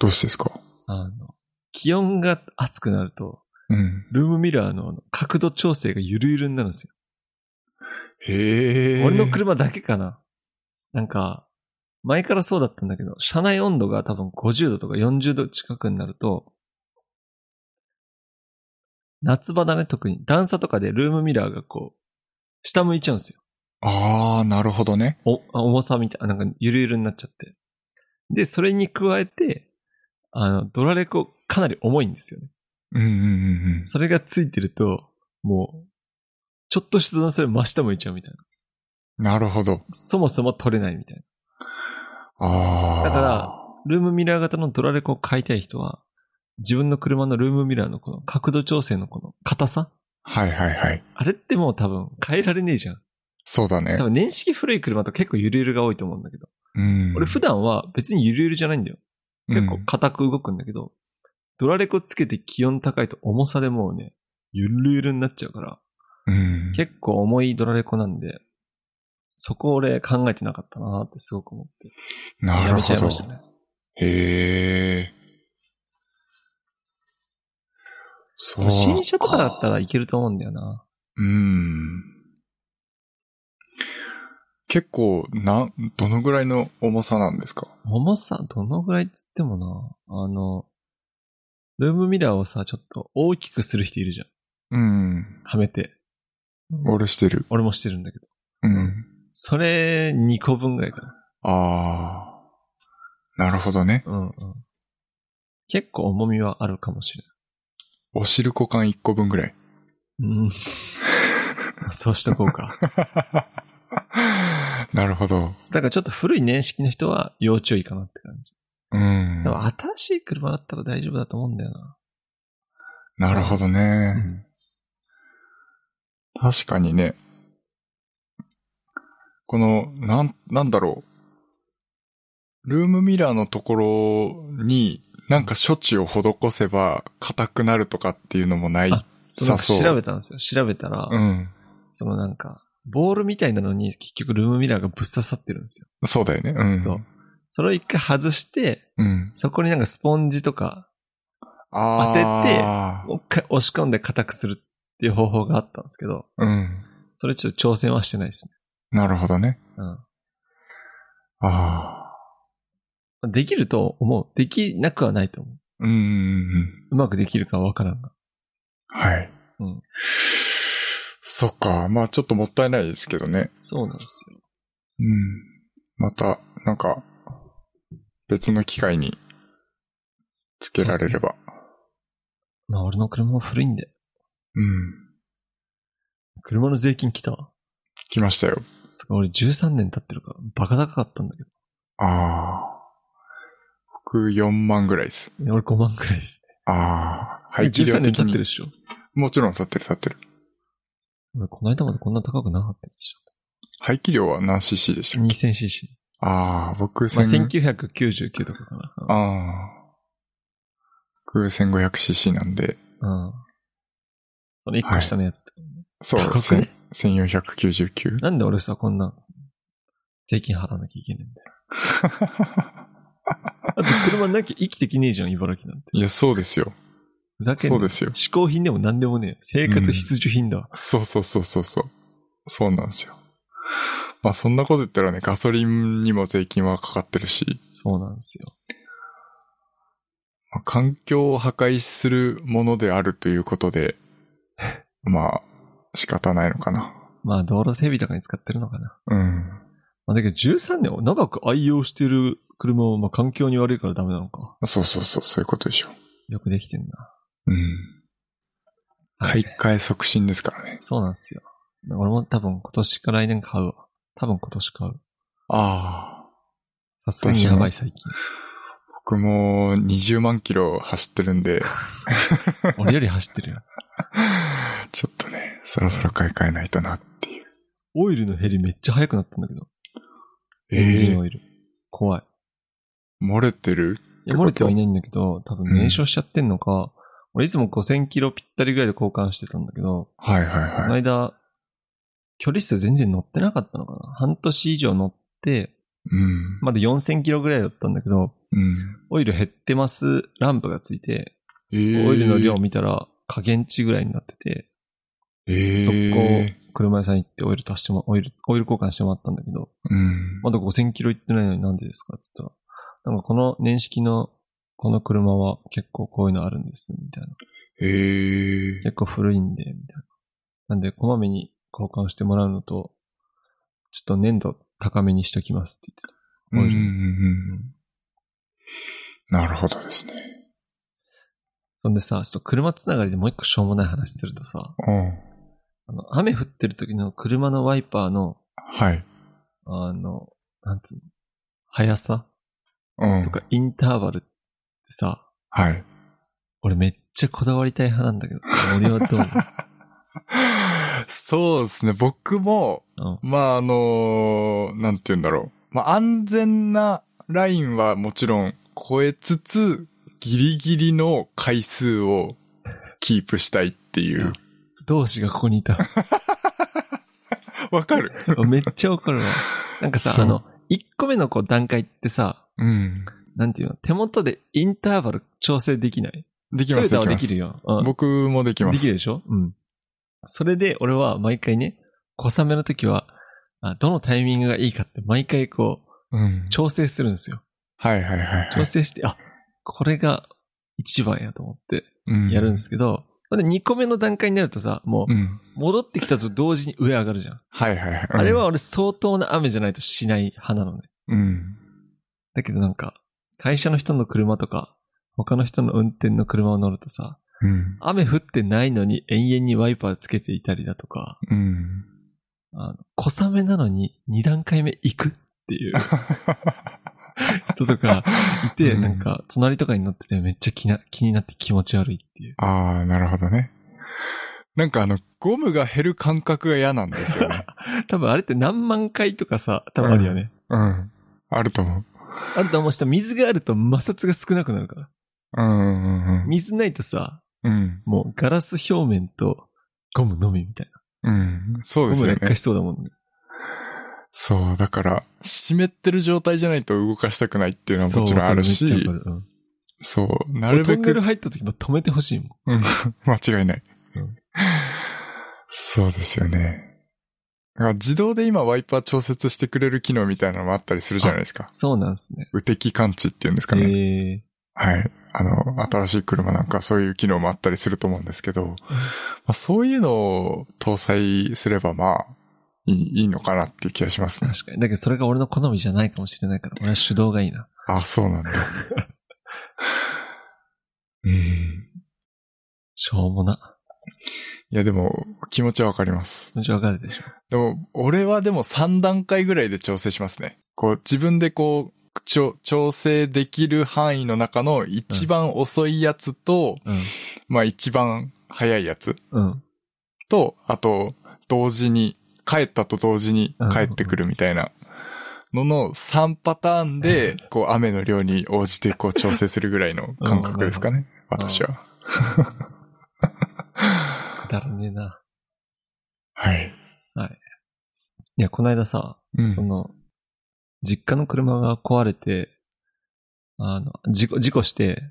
どうしてですか？あの、気温が暑くなると、うん。ルームミラーの角度調整がゆるゆるになるんですよ。へえ。俺の車だけかな。なんか、前からそうだったんだけど、車内温度が多分50度とか40度近くになると、夏場だね、特に。段差とかでルームミラーがこう、下向いちゃうんですよ。ああ、なるほどね。お、あ重さみたいな、なんかゆるゆるになっちゃって。で、それに加えて、あの、ドラレコかなり重いんですよね。うんうんうんそれがついてると、もう、ちょっとした段差で真下向いちゃうみたいな。うん。なるほど。そもそも取れないみたいな。ああ。だから、ルームミラー型のドラレコを買いたい人は、自分の車のルームミラーのこの角度調整のこの硬さ？はいはいはい。あれってもう多分変えられねえじゃん。そうだね多。分年式古い車と結構ゆるゆるが多いと思うんだけど。うん。俺普段は別にゆるゆるじゃないんだよ。結構硬く動くんだけど、ドラレコつけて気温高いと重さでもうね、ゆるゆるになっちゃうから、うん。結構重いドラレコなんで、そこ俺考えてなかったなってすごく思って。なるやめちゃほど。いましたね。へえ。そうか。新車とかだったらいけると思うんだよな。うん。結構、な、どのぐらいの重さなんですか？重さ、どのぐらいっつってもな、あの、ルームミラーをさ、ちょっと大きくする人いるじゃん。うん。はめて。俺してる。俺もしてるんだけど。うん。それ2個分ぐらいかな。ああ。なるほどね。うんうん。結構重みはあるかもしれお汁股間1個分ぐらい。ない。うん。<laughs> そうしとこうか。<laughs> なるほど。だからちょっと古い年式の人は要注意かなって。うんで。も新しい車だったら大丈夫だと思うんだよな。なるほどね。ん。確かにね。この、なん、なんだろう。ルームミラーのところに、なんか処置を施せば硬くなるとかっていうのもない。さそう調べたんですよ。調べたら、うん。そのなんか、ボールみたいなのに結局ルームミラーがぶっ刺さってるんですよ。そうだよね。うん。そう。それを一回外して、うん。そこになんかスポンジとか、あもう一回押し込んで硬くするっていう方法があったんですけど、当てて。うん。それちょっと挑戦はしてないですなるほどね。ね。ああ。うん。できると思う。できなくはないと思う。うんうんうん。うまくできるかわからんが。はい。うん。そっか。まあちょっともったいないですけどね。そうなんですよ。うん。また、なんか、別の機会につけられれば。まあ俺の車も古いんで。うん。車の税金来たわ。来ましたよ。つか俺13年経ってるから、バカ高かったんだけど。ああ。僕4万ぐらいです。俺5万くらいですああ。ね。排気量13年。経ってるでしょ。もちろん立ってる立ってる。俺この間までこんな高くなかったでし排気量は何 cc でしょ。た 2000cc。ああ、僕まあ、1000、1999とかかな。ああ。僕 1500cc なんで、うん。その1個下のやつってことね、そう、高くね1000 1499。なんで俺さ、こんな、税金払わなきゃいけないんだよ。<laughs> だって車なきゃ生きてきねえじゃん、茨城なんて。いや、そうですよ。ふざけんなそうですよ。嗜好品でも何でもねえ。生活必需品だわ。そうそうそうそうそう。そうなんですよ。まあそんなこと言ったらね、ガソリンにも税金はかかってるし、そうなんですよ。まあ環境を破壊するものであるということで、<laughs> まあ仕方ないのかな。まあ、道路整備とかに使ってるのかな。うん。まあ、だけど13年を長く愛用してる車は、まあ、環境に悪いからダメなのか。そうそうそう、そういうことでしょよくできてんな。う。うん。はい買い替え促進ですからね。そうなんですよ。俺も多分今年か来年買うわ。多分今年買う。ああ。さすがにやばい最近。僕も20万キロ走ってるんで、<laughs> 俺より走ってるよ。<laughs> ちょっとね、そろそろ買い替えないとなっていう。オイルの減りめっちゃ速くなったんだけど。えエンジンえオイル。怖い。漏れてる？いや、漏れてはいないんだけど、多分燃焼しちゃってんのか、俺いつも5000キロぴったりぐらいで交換してたんだけど、はいはいこのはい。間、距離数全然乗ってなかったのかな半年以上乗って、うん。まだ4000キロぐらいだったんだけど、うん。オイル減ってますランプがついて、ええオイルの量を見たら加減値ぐらいになってて、ええ速攻車屋さん行ってオイル足しても、オイル、オイル交換してもらったんだけど、うん。まだ5000キロ行ってないのになんでですかって言ったら、なんかこの年式のこの車は結構こういうのあるんです、みたいな。ええ結構古いんで、みたいな。なんで、こまめに交換してもらうのと、ちょっと粘度高めにしときますって言ってた。うんうんうんなるほどですね。そんでさ、ちょっと車つながりでもう一個しょうもない話するとさ、うん。あの、雨降ってる時の車のワイパーの、はい。あの、なんつうの、速さうんと。かインターバルってさ、はい。俺めっちゃこだわりたい派なんだけどさ、俺はどう？<laughs> そうですね。僕も、うん。まあ、あのなんて言うんだろう。まあ、安全なラインはもちろん超えつつ、ギリギリの回数をキープしたいっていう。同志がここにいた。<laughs> わかるめっちゃわかるわ。なんかさ、あの、1個目のこう段階ってさ、うん。なんていうの、手元でインターバル調整できない？できます、できます。できるよ。うん。僕もできます。できるでしょ？うん。それで、俺は毎回ね、小雨の時は、あどのタイミングがいいかって毎回こう、うん。調整するんですよ。はいはいはい、はい。調整して、あ、これが一番やと思ってうんやるんですけど、で2個目の段階になるとさ、もう、うん。戻ってきたと同時に上上がるじゃん。はいはいはい。うんあれは、俺相当な雨じゃないとしない派なのね。うん。だけどなんか、会社の人の車とか、他の人の運転の車を乗るとさ、うん。雨降ってないのに延々にワイパーつけていたりだとか、うん。あの、小雨なのに2段階目行くっていう人とかいて、<laughs> うんなんか、隣とかに乗っててめっちゃ気な気になって気持ち悪いっていう。ああ、なるほどね。なんかあの、ゴムが減る感覚が嫌なんですよね。<laughs> 多分あれって何万回とかさ、多分あるよね。うん。あると思う。あると思う人、水があると摩擦が少なくなるから。うんうんうん。水ないとさ、うん。もうガラス表面とゴムのみみたいうん。そうな。ですよねゴム劣化し。そうだもんね。そう、だから、湿ってる状態じゃないと動かしたくないっていうのはもちろんあるしそう、うんそう、なるべ俺トンネルく、入った時も止めてほしいもん。うん、<laughs> 間違いないうん。そうですよね。自動で今ワイパー調節してくれる機能みたいなのもあったりするじゃないですか。そうなんですね。雨滴感知っていうんですかね。ええはい。あの、新しい車なんかそういう機能もあったりすると思うんですけど、まあ、そういうのを搭載すればまあ、いいいいのかなっていう気がしますね。確かに。だけどそれが俺の好みじゃないかもしれないから、俺は手動がいいな。あ、そうなんだ。う <laughs> ん。しょうもな。いやでも、気持ちはわかります。気持ちわかるでしょ。でも、俺はでも3段階ぐらいで調整しますね。こう、自分でこう、調整できる範囲の中の一番遅いやつと、うん。まあ一番早いやつうん。と、あと、同時に、帰ったと同時に帰ってくるみたいなのの3パターンで、こう、雨の量に応じてこう調整するぐらいの感覚ですかね。私は。くだらねえな。<laughs> はい。いや、この間さ、うんその、実家の車が壊れて、あの、事故、事故して、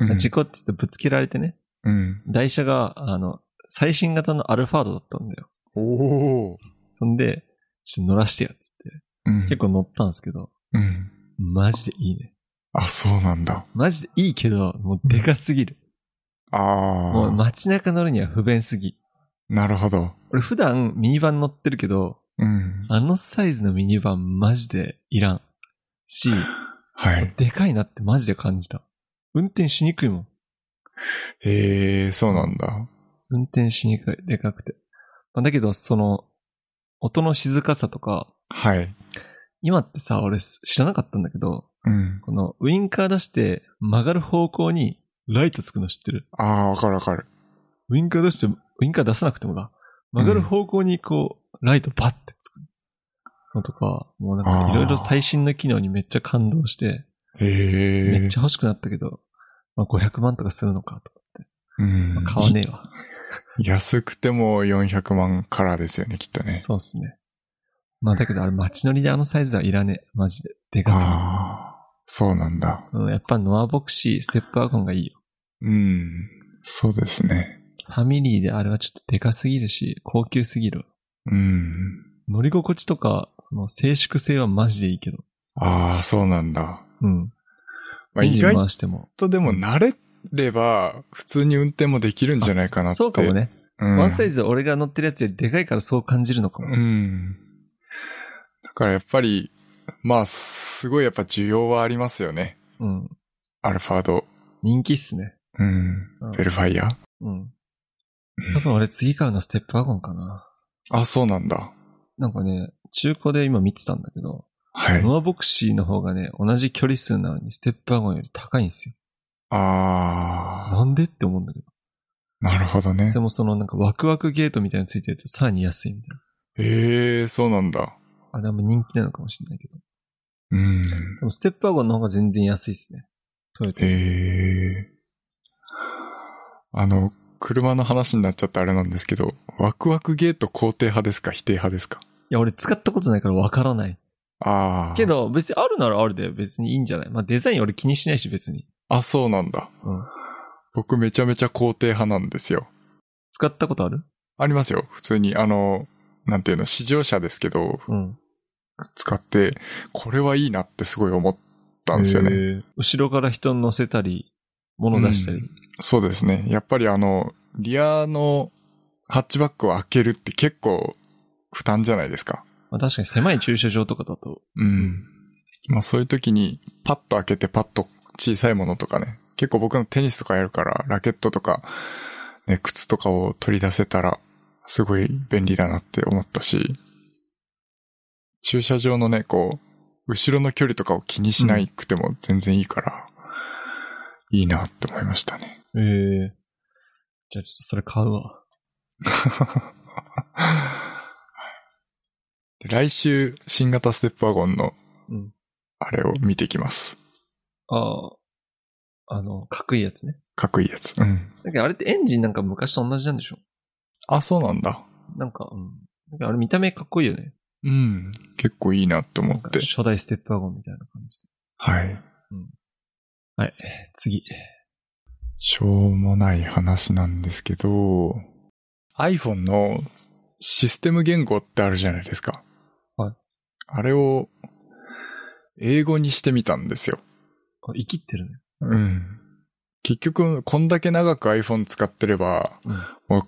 うん事故って言ってぶつけられてね、うん。台車が、あの、最新型のアルファードだったんだよ。おー。そんで、ちょっと乗らしてやっつって。うん結構乗ったんですけど、うん。マジでいいね。あ、そうなんだ。マジでいいけど、もうでかすぎる。ああ。もう街中乗るには不便すぎ。なるほど。俺普段ミニバン乗ってるけど、うん。あのサイズのミニバンマジでいらん。し、はい。でかいなってマジで感じた。運転しにくいもん。へえ、そうなんだ。運転しにくい。でかくて。まあだけど、その、音の静かさとか、はい。今ってさ、俺知らなかったんだけど、うん。このウインカー出して曲がる方向にライトつくの知ってる？ああ、わかるわかる。ウインカー出して、ウインカー出さなくてもだ。曲がる方向にこう、ライトパッてつくのとか、もうなんかいろいろ最新の機能にめっちゃ感動して。めっちゃ欲しくなったけど、まあ500万とかするのかとかって。うんまあ買わねえわ。安くても400万からですよね、きっとね。そうっすね。まあだけどあれ街乗りであのサイズはいらねえ。マジで。でかすぎるああ、そうなんだ。うん、やっぱノアボクシー、ステップワゴンがいいよ。うん。そうですね。ファミリーであれはちょっとでかすぎるし、高級すぎる。うん。乗り心地とか、その静粛性はマジでいいけど。ああ、そうなんだ。うん。まあ、意外回しても。とでも慣れれば、普通に運転もできるんじゃないかなって。そうかも。ね。うん。ワンサイズ俺が乗ってるやつよりでかいからそう感じるのかも。うん。だからやっぱり、まあ、すごいやっぱ需要はありますよね。うん。アルファード。人気っすね。うん。うんベルファイア。うん。多分俺次買うのステップワゴンかな。あ、そうなんだ。なんかね、中古で今見てたんだけど、はい。ノアボクシーの方がね、同じ距離数なのにステップワゴンより高いんですよ。あなんでって思うんだけど。なるほどねそれ。もそのなんかワクワクゲートみたいなのついてるとさらに安いみたいな。ええー、そうなんだ。あれはもう人気なのかもしれないけど。うん。でもステップワゴンの方が全然安いですね。トヨタ。いええあの、車の話になっちゃってあれなんですけど、ワクワクゲート肯定派ですか否定派ですか？や、俺使ったことないからわからない。ああ。け、ど別にあるならあるで別にいいんじゃない？まあデザイン俺気にしないし別に。あ、そうなんだ。うん。僕めちゃめちゃ肯定派なんですよ。使ったことある？ありますよ。普通に、あの、なんていうの、試乗車ですけど、うん。使って、これはいいなってすごい思ったんですよね。後ろから人乗せたり、物出したり。うんそうですね。やっぱりあの、リアのハッチバックを開けるって結構負担じゃないですか。まあ確かに狭い駐車場とかだと。うん。まあそういう時にパッと開けてパッと小さいものとかね。結構僕のテニスとかやるから、ラケットとか、ね、靴とかを取り出せたら、すごい便利だなって思ったし、駐車場のね、こう、後ろの距離とかを気にしなくても全然いいから、いいなって思いましたね。ええじゃあちょっとそれ買うわ。<laughs> で来週、新型ステップワゴンのうん。あれを見てきます。ああ。あの、かっこいいやつね。かっこいいやつ。うん。だけどあれってエンジンなんか昔と同じなんでしょ？あ、そうなんだ。なんか、うん。だからあれ見た目かっこいいよね。うん。結構いいなって思って。初代ステップワゴンみたいな感じで。はい。はい。次。しょうもない話なんですけど、iPhone のシステム言語ってあるじゃないですか。はい。あれを英語にしてみたんですよ。あ生きってるね。うん。結局、こんだけ長く iPhone 使ってれば、うん。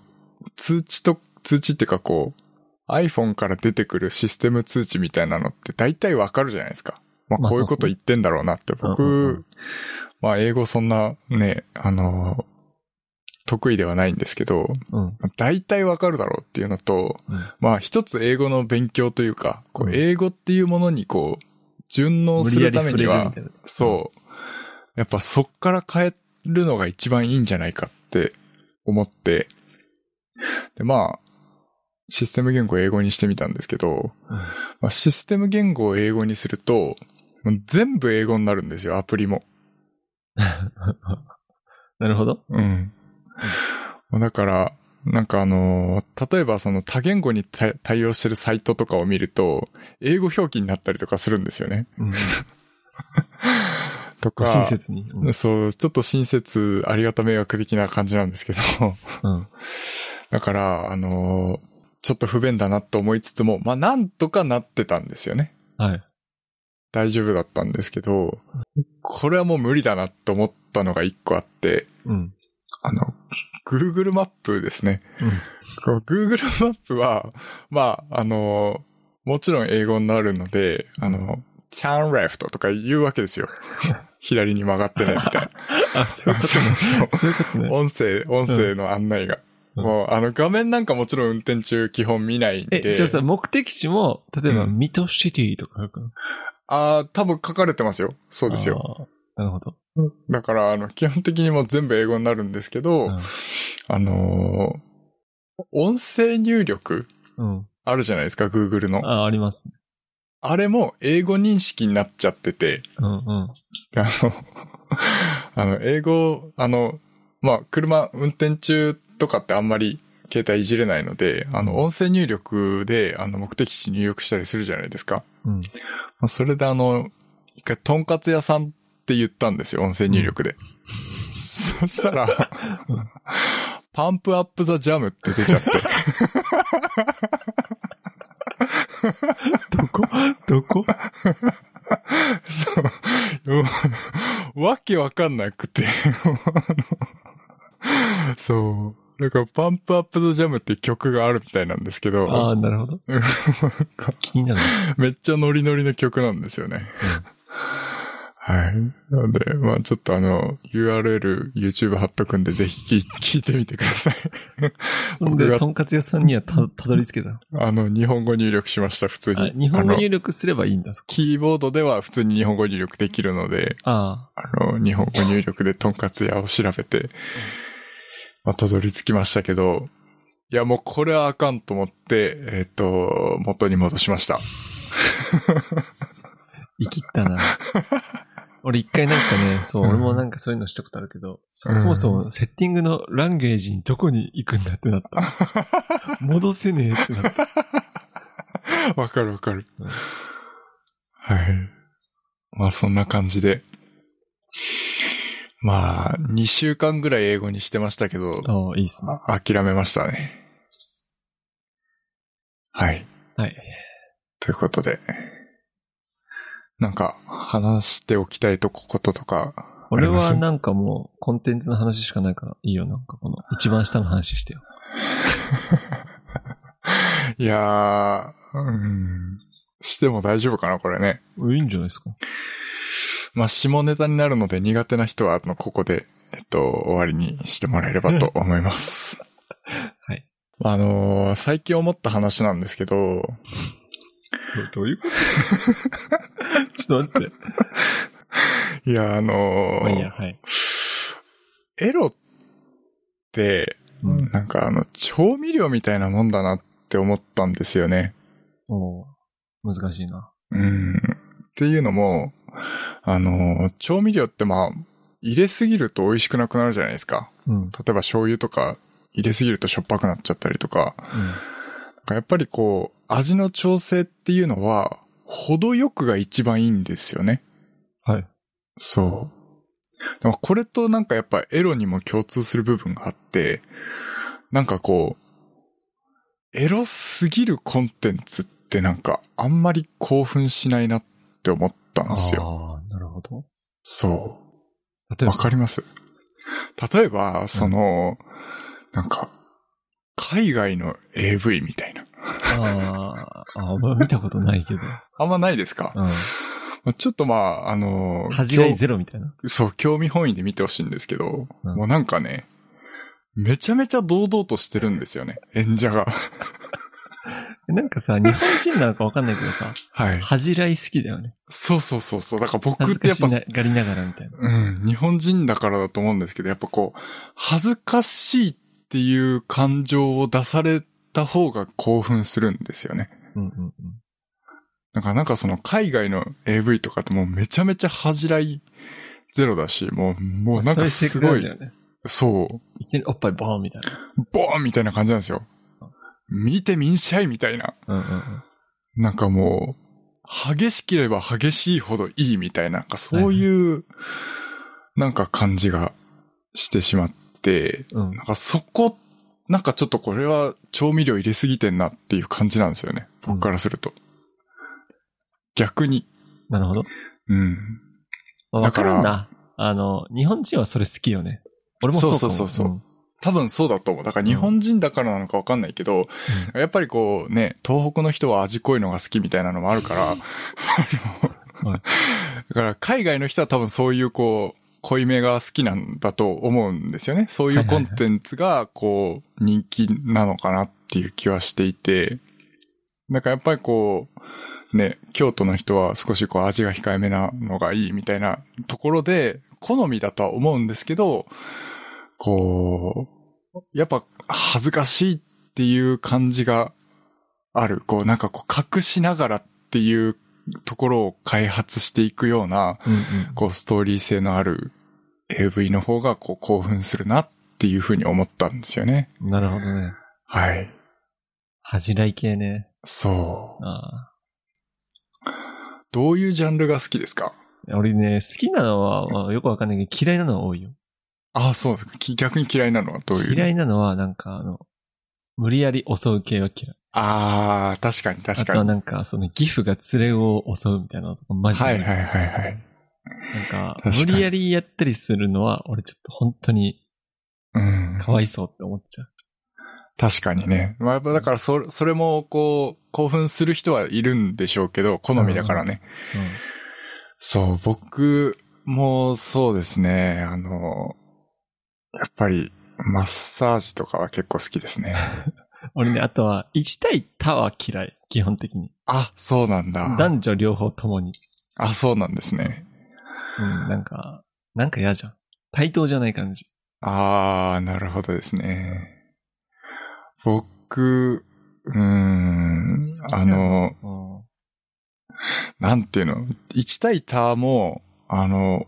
通知と、通知ってかこう、iPhone から出てくるシステム通知みたいなのって大体わかるじゃないですか。まあまあこういうこと言ってんだろうなって。僕、まあ英語そんなね、あの、得意ではないんですけど、うん。大体わかるだろうっていうのと、うん。まあ一つ英語の勉強というか、こううん英語っていうものにこう、順応するためにはそう、やっぱそっから変えるのが一番いいんじゃないかって思って、でまあ、システム言語を英語にしてみたんですけど、うん。まあ、システム言語を英語にすると、全部英語になるんですよ、アプリも。<laughs> なるほど。うん。だから、なんかあのー例えばその多言語に対対応してるサイトとかを見ると、英語表記になったりとかするんですよね。うん。とか、親切に。うん。そう、ちょっと親切、ありがた迷惑的な感じなんですけど、うん。だから、あのーちょっと不便だなと思いつつも、まあなんとかなってたんですよね。はい。大丈夫だったんですけど、これはもう無理だなと思ったのが一個あって、うん。あの、Google マップですね。うん。Google マップは、まあ、あの、もちろん英語になるので、あの、turn left とか言うわけですよ。<laughs> 左に曲がってね、みたいな。<laughs> あ、そういうことね。そう。音声、音声の案内が。うんもう、あの、画面なんかもちろん運転中基本見ないんで。え、じゃあさ、目的地も、例えば、うんミトシティとかあるかなああ、多分書かれてますよ。そうですよ。なるほど。だから、あの、基本的にもう全部英語になるんですけど、うんあのー音声入力うん。あるじゃないですか、Google の。あ、ありますね。あれも英語認識になっちゃってて、うんうん。であの、<laughs> あの、英語、あの、まあ、車運転中とかってあんまり携帯いじれないので、あの、音声入力で、あの、目的地入力したりするじゃないですか。うん。まあそれであの、一回、とんかつ屋さんって言ったんですよ、音声入力で。そしたら、パンプアップザジャムって出ちゃって。どこ？どこ？そう。わけわかんなくて。そう。だから、パンプアップザジャムって曲があるみたいなんですけど、ああ、なるほど。気 <laughs> になる。めっちゃノリノリの曲なんですよね。はい。なので、まあちょっとあの、URL、YouTube 貼っとくんで、ぜひ聞 <laughs> 聞いてみてください。<laughs> そんで、とんかつ屋さんにはた、たどり着けた。あの、日本語入力しました、普通あに。日本語入力すればいいんだ。キーボードでは普通に日本語入力できるので、ああの、日本語入力でとんかつ屋を調べて、まあ、たどり着きましたけど、いや、もうこれはあかんと思って、えっ、と、元に戻しました。<laughs> 生きったな。俺一回なんかね、そう、うん俺もなんかそういうのしたことあるけど、うんそもそもセッティングのランゲージにどこに行くんだってなった。<laughs> 戻せねえってなった。わかるわかる。うんはい。まあそんな感じで。まあ、2週間ぐらい英語にしてましたけど、いいっすね。あ諦めましたね。はい。はい。ということで。なんか、話しておきたいとここととかあ俺はなんかもうコンテンツの話しかないからいいよ。なんかこの一番下の話してよ。<laughs> いやー、うん、しても大丈夫かな、これね。いいんじゃないですか。まあ、下ネタになるので苦手な人は、あの、ここで、えっと、終わりにしてもらえればと思います。<laughs> はい。あのー最近思った話なんですけど、どどういうこと？<laughs> ちょっと待って。<laughs> いや、あのーまあいいや、はい。エロって、うん。なんかあの、調味料みたいなもんだなって思ったんですよね。おう難しいな。うん。っていうのも、あのー調味料ってまあ、入れすぎると美味しくなくなるじゃないですか。うん。例えば醤油とか入れすぎるとしょっぱくなっちゃったりとか。うんかやっぱりこう、味の調整っていうのは、程よくが一番いいんですよね。はい。そう。でもこれとなんかやっぱエロにも共通する部分があって、なんかこう、エロすぎるコンテンツってなんかあんまり興奮しないなって思ったんですよ。ああ、なるほど。そう。わかります？例えば、その、なんか、海外の AV みたいな。あーあ、俺は見たことないけど。<laughs> あんまないですか、うまあちょっとまあ、あのん。恥じらいゼロみたいな。そう、興味本位で見てほしいんですけど、うんもうなんかね、めちゃめちゃ堂々としてるんですよね、演者が。なんかさ、日本人なのかわかんないけどさ、<laughs> はい。恥じらい好きだよね。そうそうそうそう。だから僕恥ずってやっぱかし、がりながらみたいな。うん、日本人だからだと思うんですけど、やっぱこう、恥ずかしいっていう感情を出された方が興奮するんですよね。うんうんうん。だからなんかその海外の AV とかってもうめちゃめちゃ恥じらいゼロだし、もう、もうなんかすごいそう。そう、いきなりおっぱいボーンみたいな。ボーンみたいな感じなんですよ。見てみんしゃいみたいな。うんうんうん。なんかもう、激しければ激しいほどいいみたいな、なんかそういう、なんか感じがしてしまって、うんなんかそこ、なんかちょっとこれは調味料入れすぎてんなっていう感じなんですよね。僕からすると。逆に。なるほど。うん。だかから。あの、日本人はそれ好きよね。俺もそうかも。そうそうそうそう多分そうだと思う。だから日本人だからなのかわかんないけど、やっぱりこうね、東北の人は味濃いのが好きみたいなのもあるから、だから海外の人は多分そういうこう、濃いめが好きなんだと思うんですよね。そういうコンテンツがこう、人気なのかなっていう気はしていて、だからやっぱりこう、ね、京都の人は少しこう味が控えめなのがいいみたいなところで、好みだとは思うんですけど、こう、やっぱ恥ずかしいっていう感じがある。こうなんかこう隠しながらっていうところを開発していくような、うんうん。こうストーリー性のある AV の方がこう興奮するなっていうふうに思ったんですよね。なるほどね。はい。恥じらい系ね。そう。あどういうジャンルが好きですか？あ。俺ね、好きなのは、まあよくわかんないけど、嫌いなのは多いよ。ああ、そうですか。き逆に嫌いなのはどういう？嫌いなのは、なんかあの、無理やり襲う系は嫌い。ああ、確かに確あとはかに。なんか、そのギフが連れを襲うみたいなのとか、マジで。はいはいはいはい。なんか、確かに無理やりやったりするのは、俺ちょっと本当にうん。かわいそうって思っちゃう。確かにね。まあ、やっぱだからそ、それもこう、興奮する人はいるんでしょうけど、好みだからね。うん。そう、僕もそうですね。あの、やっぱり、マッサージとかは結構好きですね。<laughs> 俺ね、あとは、1対他は嫌い。基本的に。あ、そうなんだ。男女両方ともに。あ、そうなんですね。うん、なんか、なんか嫌じゃん。対等じゃない感じ。あー、なるほどですね。僕、うーん、あの、うんなんていうの、1対ターも、あの、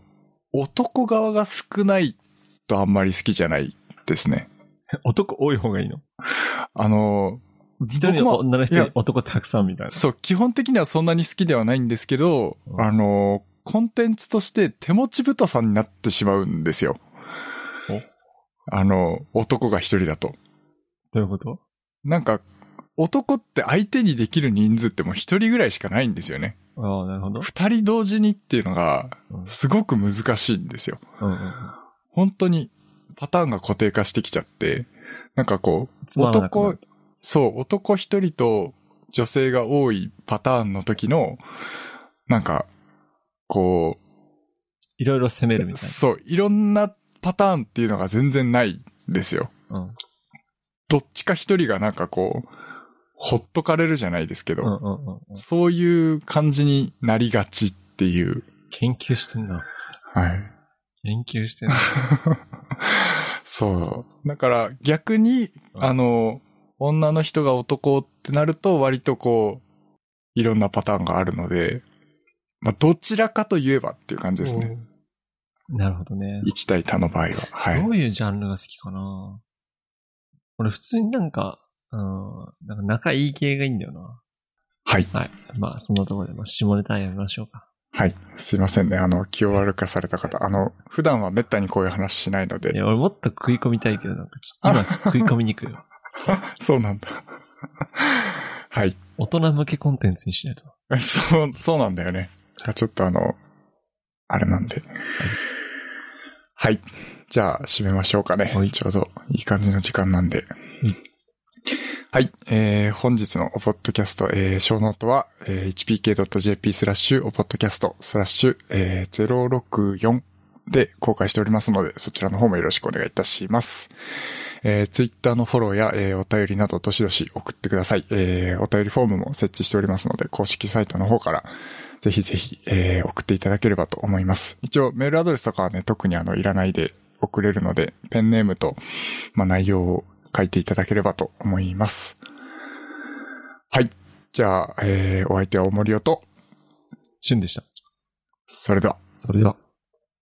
男側が少ないとあんまり好きじゃないですね。男多い方がいいの？あの、一人の女の人男たくさんみたいな。そう、基本的にはそんなに好きではないんですけど、うんあの、コンテンツとして手持ち豚さんになってしまうんですよ。あの、男が一人だと。どういうこと？なんか、男って相手にできる人数ってもう一人ぐらいしかないんですよね。ああ、なるほど。二人同時にっていうのが、うんすごく難しいんですよ。うんうんうん本当に、パターンが固定化してきちゃって、なんかこう、男る、そう、男一人と女性が多いパターンの時の、なんか、こいろいろ攻めるう、みたいそう、いろんなパターンっていうのが全然ないんですよ。な。うん。どっちか一人がなんかこう、ほっとかれるじゃないですけど、うんうんうんうん。そういう感じになりがちっていう。研究してんな。はい。研究してんな。<laughs> そう。だから逆に、うんあの、女の人が男ってなると割とこう、いろんなパターンがあるので、まあ、どちらかといえばっていう感じですね。なるほどね。1対他の場合は。はい。どういうジャンルが好きかな俺普通になんか、うん、なんか仲いい系がいいんだよな。はい。はい。まあ、そんなところで、まあ、下ネタやめましょうか。はい。すいませんね。あの、気を悪かされた方。あの、普段はめったにこういう話しないので。いや、俺もっと食い込みたいけど、なんかちょっと今 <laughs> 食い込みにくいよ。そうなんだ。はい。大人向けコンテンツにしないと。そう、そうなんだよね。ちょっとあの、あれなんで。はい。じゃあ、締めましょうかね。はいちょうどいい感じの時間なんで。はい。えー、本日のおポッドキャスト、えー、ショーノートは、えー、hpk.jp スラッシュおポッドキャストスラッシュ、えー、064で公開しておりますので、そちらの方もよろしくお願いいたします。えー、ツイッターのフォローや、えー、お便りなどどしどし送ってください。えー、お便りフォームも設置しておりますので、公式サイトの方から、ぜひぜひ、えー、送っていただければと思います。一応、メールアドレスとかはね、特にあの、いらないで送れるので、ペンネームと、まあ、内容を書いていただければと思います。はい。じゃあ、えー、お相手はおもりおと、旬でした。それでは。それでは。